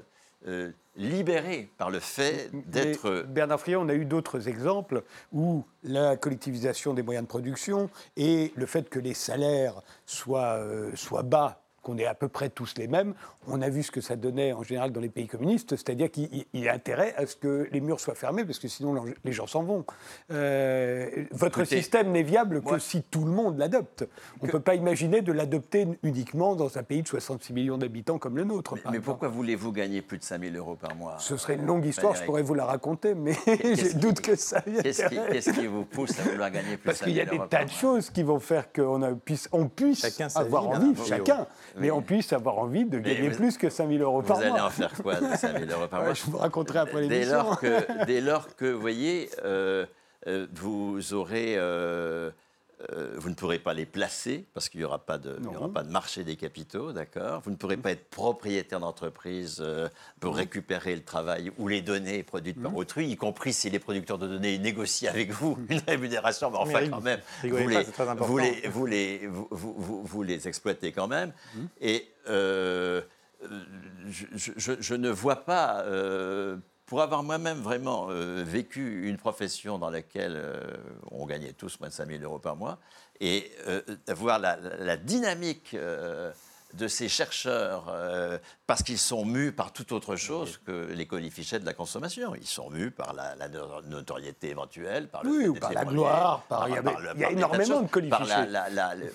euh, euh, libérés par le fait d'être. Mais, Bernard Friot, on a eu d'autres exemples où la collectivisation des moyens de production et le fait que les salaires soient, euh, soient bas qu'on est à peu près tous les mêmes, on a vu ce que ça donnait en général dans les pays communistes, c'est-à-dire qu'il y a intérêt à ce que les murs soient fermés, parce que sinon les gens s'en vont. Euh, votre système n'est viable que si tout le monde l'adopte. On ne peut pas imaginer de l'adopter uniquement dans un pays de 66 millions d'habitants comme le nôtre. Mais, pourquoi voulez-vous gagner plus de 5 000 euros par mois Ce serait une longue histoire, je pourrais vous la raconter, mais j'ai doute que ça vienne. Qu'est-ce qui, vous pousse à vouloir gagner plus de 5 000 euros Parce qu'il y a des tas de choses qui vont faire qu'on puisse, on puisse avoir envie, chacun mais on puisse avoir envie de gagner plus que 5 000 euros par mois. Vous allez en faire quoi de 5 000 euros par mois Je vous raconterai après l'émission. Dès lors que, dès lors que vous voyez, euh, euh, vous aurez euh, euh, vous ne pourrez pas les placer parce qu'il n'y aura, pas de, aura pas de marché des capitaux, d'accord. Vous ne pourrez pas être propriétaire d'entreprise euh, pour récupérer le travail ou les données produites par autrui, y compris si les producteurs de données négocient avec vous une rémunération, mais enfin quand même, vous les, vous, les, vous, les, vous, vous, les, exploitez quand même. Et euh, je, je, je, ne vois pas pour avoir moi-même vraiment euh, vécu une profession dans laquelle euh, on gagnait tous moins de 5 000 euros par mois, et euh, la, la dynamique de ces chercheurs euh, parce qu'ils sont mus par toute autre chose que les colifichets de la consommation. Ils sont mus par la, notoriété éventuelle, par le oui, ou par la gloire, par, il y, a, énormément de, colifichets.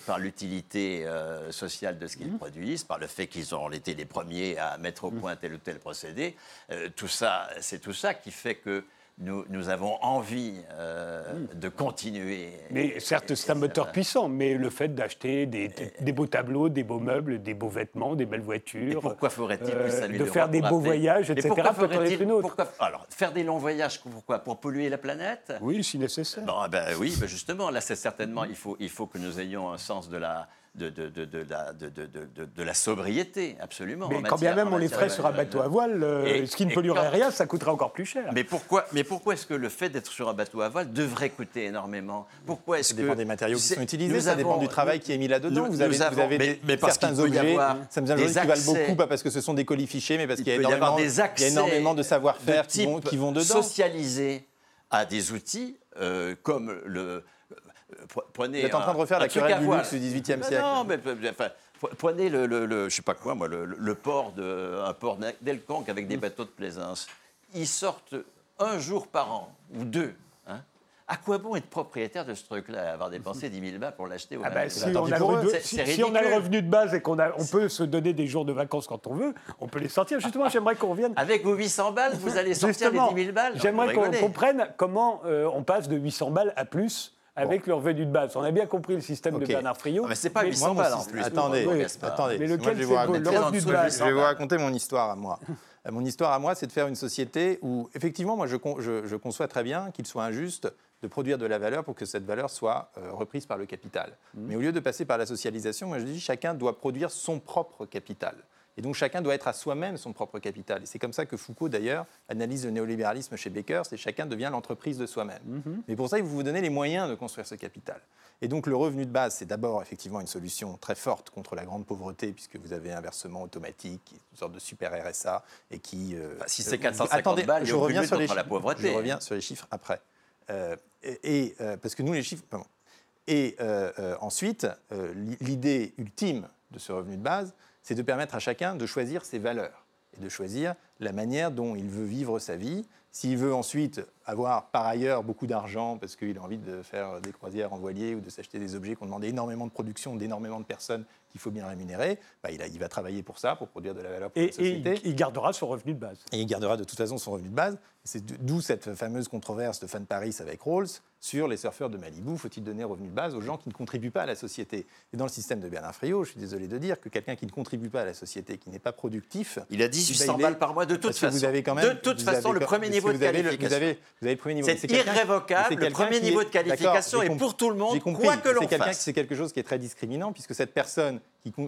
Par l'utilité euh, sociale de ce qu'ils mmh. produisent, par le fait qu'ils ont été les premiers à mettre au mmh. point tel ou tel procédé. Euh, tout ça, c'est tout ça qui fait que nous, avons envie euh, de continuer. Mais certes, c'est un moteur puissant, mais le fait d'acheter des, beaux tableaux, des beaux meubles, des beaux vêtements, des belles voitures. Et pourquoi ferait-il euh, De faire des beaux voyages, etc. peut une autre. alors, faire des longs voyages, pourquoi Pour polluer la planète? Oui, si nécessaire. ben, oui, ben justement, là, c'est certainement, il faut, il faut que nous ayons un sens de la de, de, de, de, la, de, la sobriété, absolument. Mais quand bien même on les ferait sur un bateau à voile, euh, ce qui ne polluerait rien, ça coûterait encore plus cher. Mais pourquoi, mais pourquoi est-ce que le fait d'être sur un bateau à voile devrait coûter énormément? Pourquoi est-ce ça dépend des matériaux qui sont utilisés, ça dépend du travail qui est mis là-dedans. Vous avez, vous avez certains objets, ça me qui valent beaucoup, pas parce que ce sont des colis fichés, mais parce qu'il y, a énormément de savoir-faire qui, qui, vont dedans. Socialiser à des outils euh, comme le prenez. Vous êtes en train de refaire la querelle du luxe du XVIIIe siècle. Non, mais enfin, prenez le, le, je sais pas quoi, moi, le, port de, un port d'Elconque avec des mm. bateaux de plaisance. Ils sortent un jour par an ou deux. Hein. à quoi bon être propriétaire de ce truc-là, avoir dépensé 10 000 balles pour l'acheter ah bah, si, on a le, si, on a le revenu de base et qu'on on peut se donner des jours de vacances quand on veut, on peut les sortir. Justement, j'aimerais qu'on revienne. Avec vos 800 balles, vous allez sortir les 10 000 balles J'aimerais qu'on comprenne comment euh, on passe de 800 balles à plus avec le revenu de base. On a bien compris le système de Bernard Friot. Ah, mais c'est pas 800 balles en plus. Attendez, attendez. Mais lequel je, vais vous le revenu de base. je vais vous raconter mon histoire à moi. Euh, mon histoire à moi, c'est de faire une société où, effectivement, moi, je, je, conçois très bien qu'il soit injuste de produire de la valeur pour que cette valeur soit euh, reprise par le capital. Mmh. Mais au lieu de passer par la socialisation, moi, je dis chacun doit produire son propre capital. Et donc chacun doit être à soi-même son propre capital. Et c'est comme ça que Foucault, d'ailleurs, analyse le néolibéralisme chez Baker, c'est chacun devient l'entreprise de soi-même. Mhm. Mais pour ça, il vous vous donnez les moyens de construire ce capital. Et donc le revenu de base, c'est d'abord effectivement une solution très forte contre la grande pauvreté, puisque vous avez un versement automatique, une sorte de super RSA, et qui... Euh, si c'est 450 attendez, balles, je reviens sur les la pauvreté. Je reviens sur les chiffres après. Euh, et, euh, parce que nous, les chiffres... Et ensuite, l'idée ultime de ce revenu de base, c'est de permettre à chacun de choisir ses valeurs et de choisir la manière dont il veut vivre sa vie. S'il veut ensuite avoir par ailleurs beaucoup d'argent parce qu'il a envie de faire des croisières en voilier ou de s'acheter des objets qui ont demandé énormément de production d'énormément de personnes qu'il faut bien rémunérer, bah, il, il, va travailler pour ça, pour produire de la valeur pour et, la société. Et il gardera son revenu de base. Et il gardera de toute façon son revenu de base. C'est d'où cette fameuse controverse de Fan Paris avec Rawls sur les surfeurs de Malibu. Faut-il donner revenu de base aux gens qui ne contribuent pas à la société? Et dans le système de Bernard Friot, je suis désolé de dire que quelqu'un qui ne contribue pas à la société, qui n'est pas productif, il a 1800 balles par mois de toute façon. Vous avez quand même, de toute façon, le premier niveau de qualification. Vous avez, vous avez le premier niveau. C'est irrévocable. Le premier niveau de qualification est pour tout le monde, quoi que l'on fasse. C'est quelque chose qui est très discriminant puisque cette personne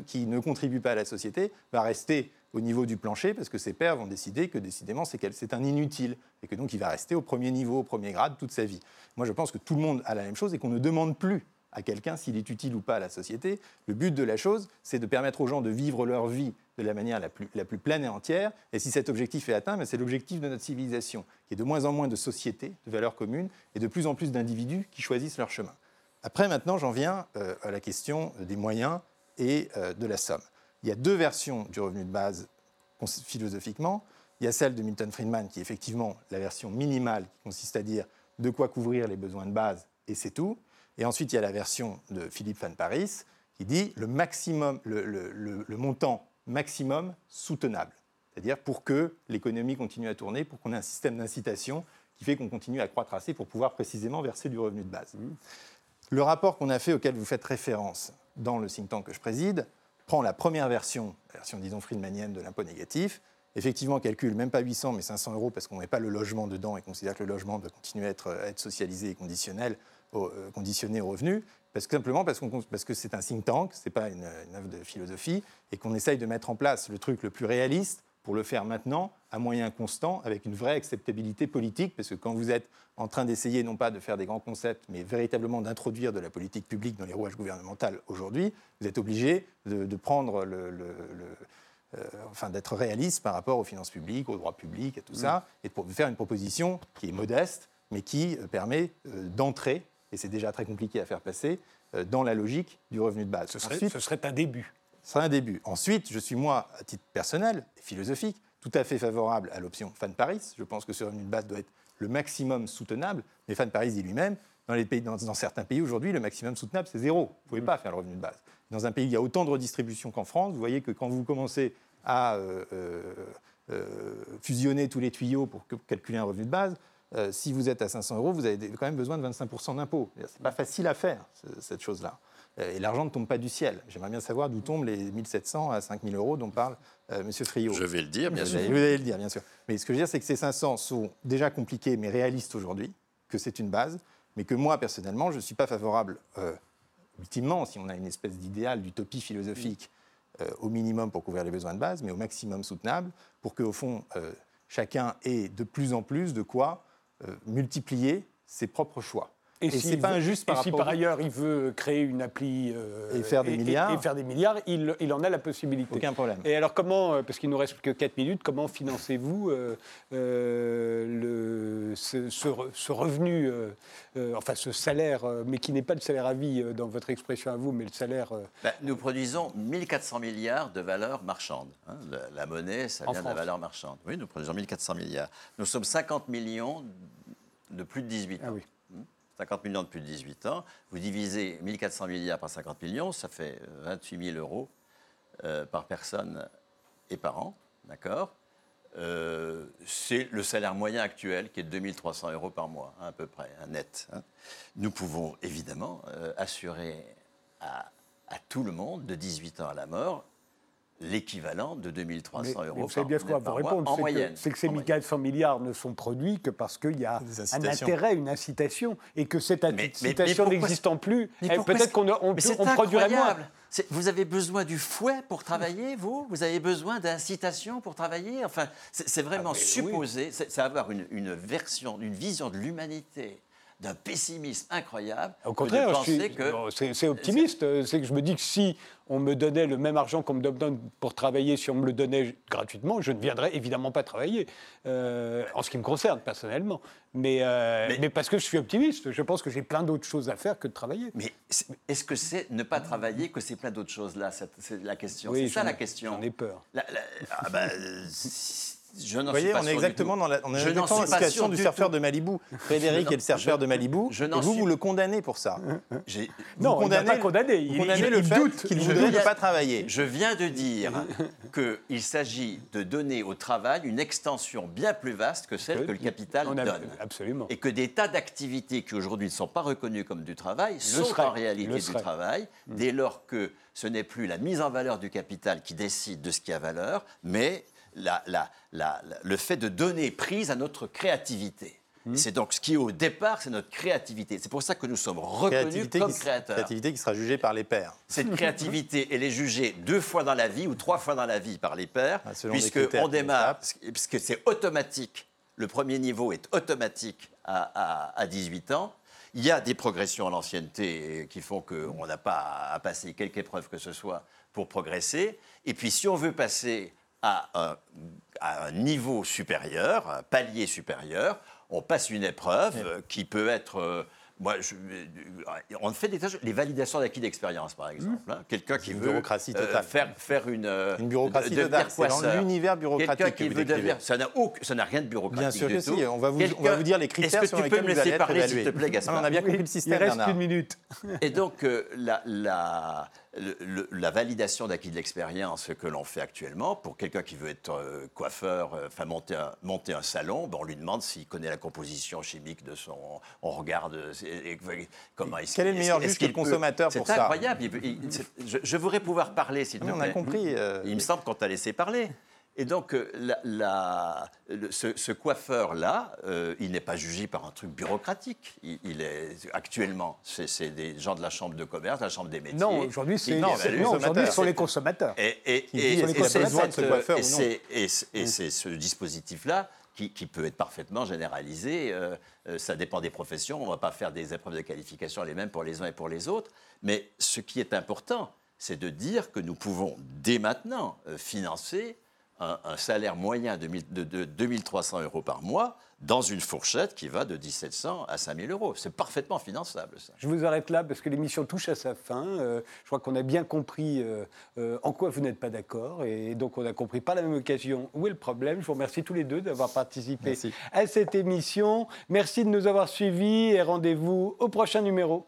qui, ne contribue pas à la société va rester au niveau du plancher parce que ses pairs vont décider que décidément c'est un inutile et que donc il va rester au premier niveau, au premier grade toute sa vie. Moi je pense que tout le monde a la même chose et qu'on ne demande plus à quelqu'un s'il est utile ou pas à la société. Le but de la chose, c'est de permettre aux gens de vivre leur vie de la manière la plus, pleine et entière. Et si cet objectif est atteint, ben, c'est l'objectif de notre civilisation, qui est de moins en moins de sociétés, de valeurs communes, et de plus en plus d'individus qui choisissent leur chemin. Après, maintenant, j'en viens euh, à la question des moyens et euh, de la somme. Il y a deux versions du revenu de base philosophiquement. Il y a celle de Milton Friedman, qui est effectivement la version minimale, qui consiste à dire de quoi couvrir les besoins de base, et c'est tout. Et ensuite, il y a la version de Philippe Van Paris, qui dit le, maximum, le, montant maximum soutenable. C'est-à-dire pour que l'économie continue à tourner, pour qu'on ait un système d'incitation qui fait qu'on continue à croître assez pour pouvoir précisément verser du revenu de base. Mmh. Le rapport qu'on a fait, auquel vous faites référence dans le think tank que je préside, prend la première version, la version disons friedmanienne de l'impôt négatif, effectivement calcule même pas 800 mais 500 euros parce qu'on ne met pas le logement dedans et considère que le logement doit continuer à être, socialisé et conditionnel, euh, conditionné au revenu, parce que, simplement parce, parce que c'est un think tank, ce n'est pas une, une, œuvre de philosophie, et qu'on essaye de mettre en place le truc le plus réaliste pour le faire maintenant à moyen constant avec une vraie acceptabilité politique, parce que quand vous êtes en train d'essayer non pas de faire des grands concepts, mais véritablement d'introduire de la politique publique dans les rouages gouvernementaux aujourd'hui, vous êtes obligé de, prendre le, euh, enfin d'être réaliste par rapport aux finances publiques, aux droits publics, à tout ça, et de faire une proposition qui est modeste, mais qui euh, permet euh, d'entrer, et c'est déjà très compliqué à faire passer, dans la logique du revenu de base. Ce serait, ce serait un début. Ce serait un début. Ensuite, je suis moi, à titre personnel et philosophique, tout à fait favorable à l'option Fan Paris. Je pense que ce revenu de base doit être le maximum soutenable. Mais Fan Paris dit lui-même, dans, les pays, dans, certains pays aujourd'hui, le maximum soutenable, c'est zéro. Vous ne pouvez pas faire le revenu de base. Dans un pays où il y a autant de redistribution qu'en France, vous voyez que quand vous commencez à euh, euh, euh, fusionner tous les tuyaux pour calculer un revenu de base, si vous êtes à 500 euros, vous avez quand même besoin de 25% d'impôts. Ce n'est pas facile à faire, cette chose-là. Et l'argent ne tombe pas du ciel. J'aimerais bien savoir d'où tombent les 1700 à 5000 euros dont parle M. Friot. Je vais le dire, bien sûr. Vous allez le dire, bien sûr. Mais ce que je veux dire, c'est que ces 500 sont déjà compliqués, mais réalistes aujourd'hui, que c'est une base, mais que moi, personnellement, je ne suis pas favorable, euh, ultimement, si on a une espèce d'idéal, d'utopie philosophique, euh, au minimum pour couvrir les besoins de base, mais au maximum soutenable, pour qu'au fond, euh, chacun ait de plus en plus de quoi multiplier ses propres choix. Et, si c'est pas injuste par et si par ailleurs il veut créer une appli euh, et faire des milliards, et, faire des milliards il, il, en a la possibilité. Aucun problème. Et alors comment, euh, parce qu'il nous reste que 4 minutes, comment financez-vous euh, le, ce, ce, revenu, enfin ce salaire, mais qui n'est pas le salaire à vie dans votre expression à vous, mais le salaire. Ben, nous produisons 1400 milliards de valeur marchande. Hein. La, monnaie, ça vient de la valeur marchande. Oui, nous produisons 1400 milliards. Nous sommes 50 millions de plus de 18 ans. Ah oui. 50 millions de plus de 18 ans, vous divisez 1400 milliards par 50 millions, ça fait 28 euh, 000 euros euh, par personne et par an, d'accord? Euh, C'est le salaire moyen actuel qui est de 2300 euros par mois, hein, à peu près, un net. Hein. Nous pouvons évidemment assurer à, à tout le monde, de 18 ans à la mort, l'équivalent de 2300 euros vous savez bien ce qu'on va vous répondre, en moyenne. C'est que ces 1400 milliards ne sont produits que parce qu'il y a un intérêt, une incitation, et que cette incitation n'existant plus, eh, peut-être qu'on on, produirait moins. Vous avez besoin du fouet pour travailler, vous? Vous avez besoin d'incitation pour travailler? Enfin, c'est vraiment ah, supposé, c'est avoir une, une version, une vision de l'humanité d'un pessimisme incroyable. Au contraire, c'est optimiste. C'est que je me dis que si on me donnait le même argent qu'on me donne pour travailler, si on me le donnait gratuitement, je ne viendrais évidemment pas travailler, euh, en ce qui me concerne personnellement. Euh, mais, mais, parce que je suis optimiste, je pense que j'ai plein d'autres choses à faire que de travailler. Mais est-ce que c'est ne pas travailler que c'est plein d'autres choses là C'est la question? c'est ça la question. J'en ai peur. ah bah, je Vous voyez, on est exactement dans la, on est dans la situation du surfeur de Malibu. Frédéric est le surfeur de Malibu. et vous, vous le condamnez pour ça. Non, vous condamnez, pas condamné. Il, condamnez le fait qu'il voudrait ne pas travailler. Je viens de dire qu'il s'agit de donner au travail une extension bien plus vaste que celle que le capital donne. Absolument. Et que des tas d'activités qui aujourd'hui ne sont pas reconnues comme du travail sont en réalité du travail, mm. dès lors que ce n'est plus la mise en valeur du capital qui décide de ce qui a valeur, mais le fait de donner prise à notre créativité. Hmm. C'est donc ce qui, au départ, c'est notre créativité. C'est pour ça que nous sommes reconnus comme créateurs. Créativité qui sera jugée par les pairs. Cette créativité, elle est jugée deux fois dans la vie ou trois fois dans la vie par les pairs, ah, puisque on démarre, puisque c'est automatique. Le premier niveau est automatique à, à 18 ans. il y a des progressions à l'ancienneté qui font qu'on n'a pas à passer quelque épreuve que ce soit pour progresser. Et puis si on veut passer à un, à un niveau supérieur, un palier supérieur, on passe une épreuve euh, qui peut être... euh, moi, je- euh, on fait des tâches, les validations d'acquis d'expérience, par exemple. hein. Quelqu'un qui Une veut bureaucratie euh, totale. faire, faire une, euh, Une bureaucratie devenir totale. C'est dans l'univers Quelqu'un bureaucratique qui que vous veut devenir, ça n'a aucun- ça n'a rien de bureaucratique Bien sûr que si, on va vous- on va Quelqu'un- vous dire les critères Est-ce que tu peux me laisser parler, s'il te plaît, Non, Gaspard on a bien compris le Il système, reste Bernard. une minute. Et donc, euh, la, la- le- le- la validation d'acquis de l'expérience que l'on fait actuellement, pour quelqu'un qui veut être euh, coiffeur, euh, enfin monter un, monter un salon, ben, on lui demande s'il connaît la composition chimique de son. On regarde euh, et- et- comment est-ce Quel est le meilleur juge que le peut- consommateur pour C'est ça? incroyable. il il- c'est- je, je voudrais pouvoir parler, s'il te Non, on plaît. a compris. euh, Il me semble qu'on t'a laissé parler. Et donc, euh, la- la- le- ce, ce coiffeur-là, euh, il n'est pas jugé par un truc bureaucratique. Il, il est actuellement, c'est des gens de la chambre de commerce, la chambre des métiers. Non, aujourd'hui, c'est aujourd'hui, ce sont les consommateurs. Et, et, et- et c'est ce dispositif-là qui, qui peut être parfaitement généralisé. euh, euh, ça dépend des professions. On ne va pas faire des épreuves de qualification les mêmes pour les uns et pour les autres. Mais ce qui est important, c'est de dire que nous pouvons dès maintenant financer un, un salaire moyen de, de, de 2300 euros par mois dans une fourchette qui va de 1700 à 5000 euros. C'est parfaitement finançable, ça. Je vous arrête là parce que l'émission touche à sa fin. Euh, je crois qu'on a bien compris euh, euh, en quoi vous n'êtes pas d'accord et donc on a compris par la même occasion où est le problème. Je vous remercie tous les deux d'avoir participé Merci. à cette émission. Merci de nous avoir suivis et rendez-vous au prochain numéro.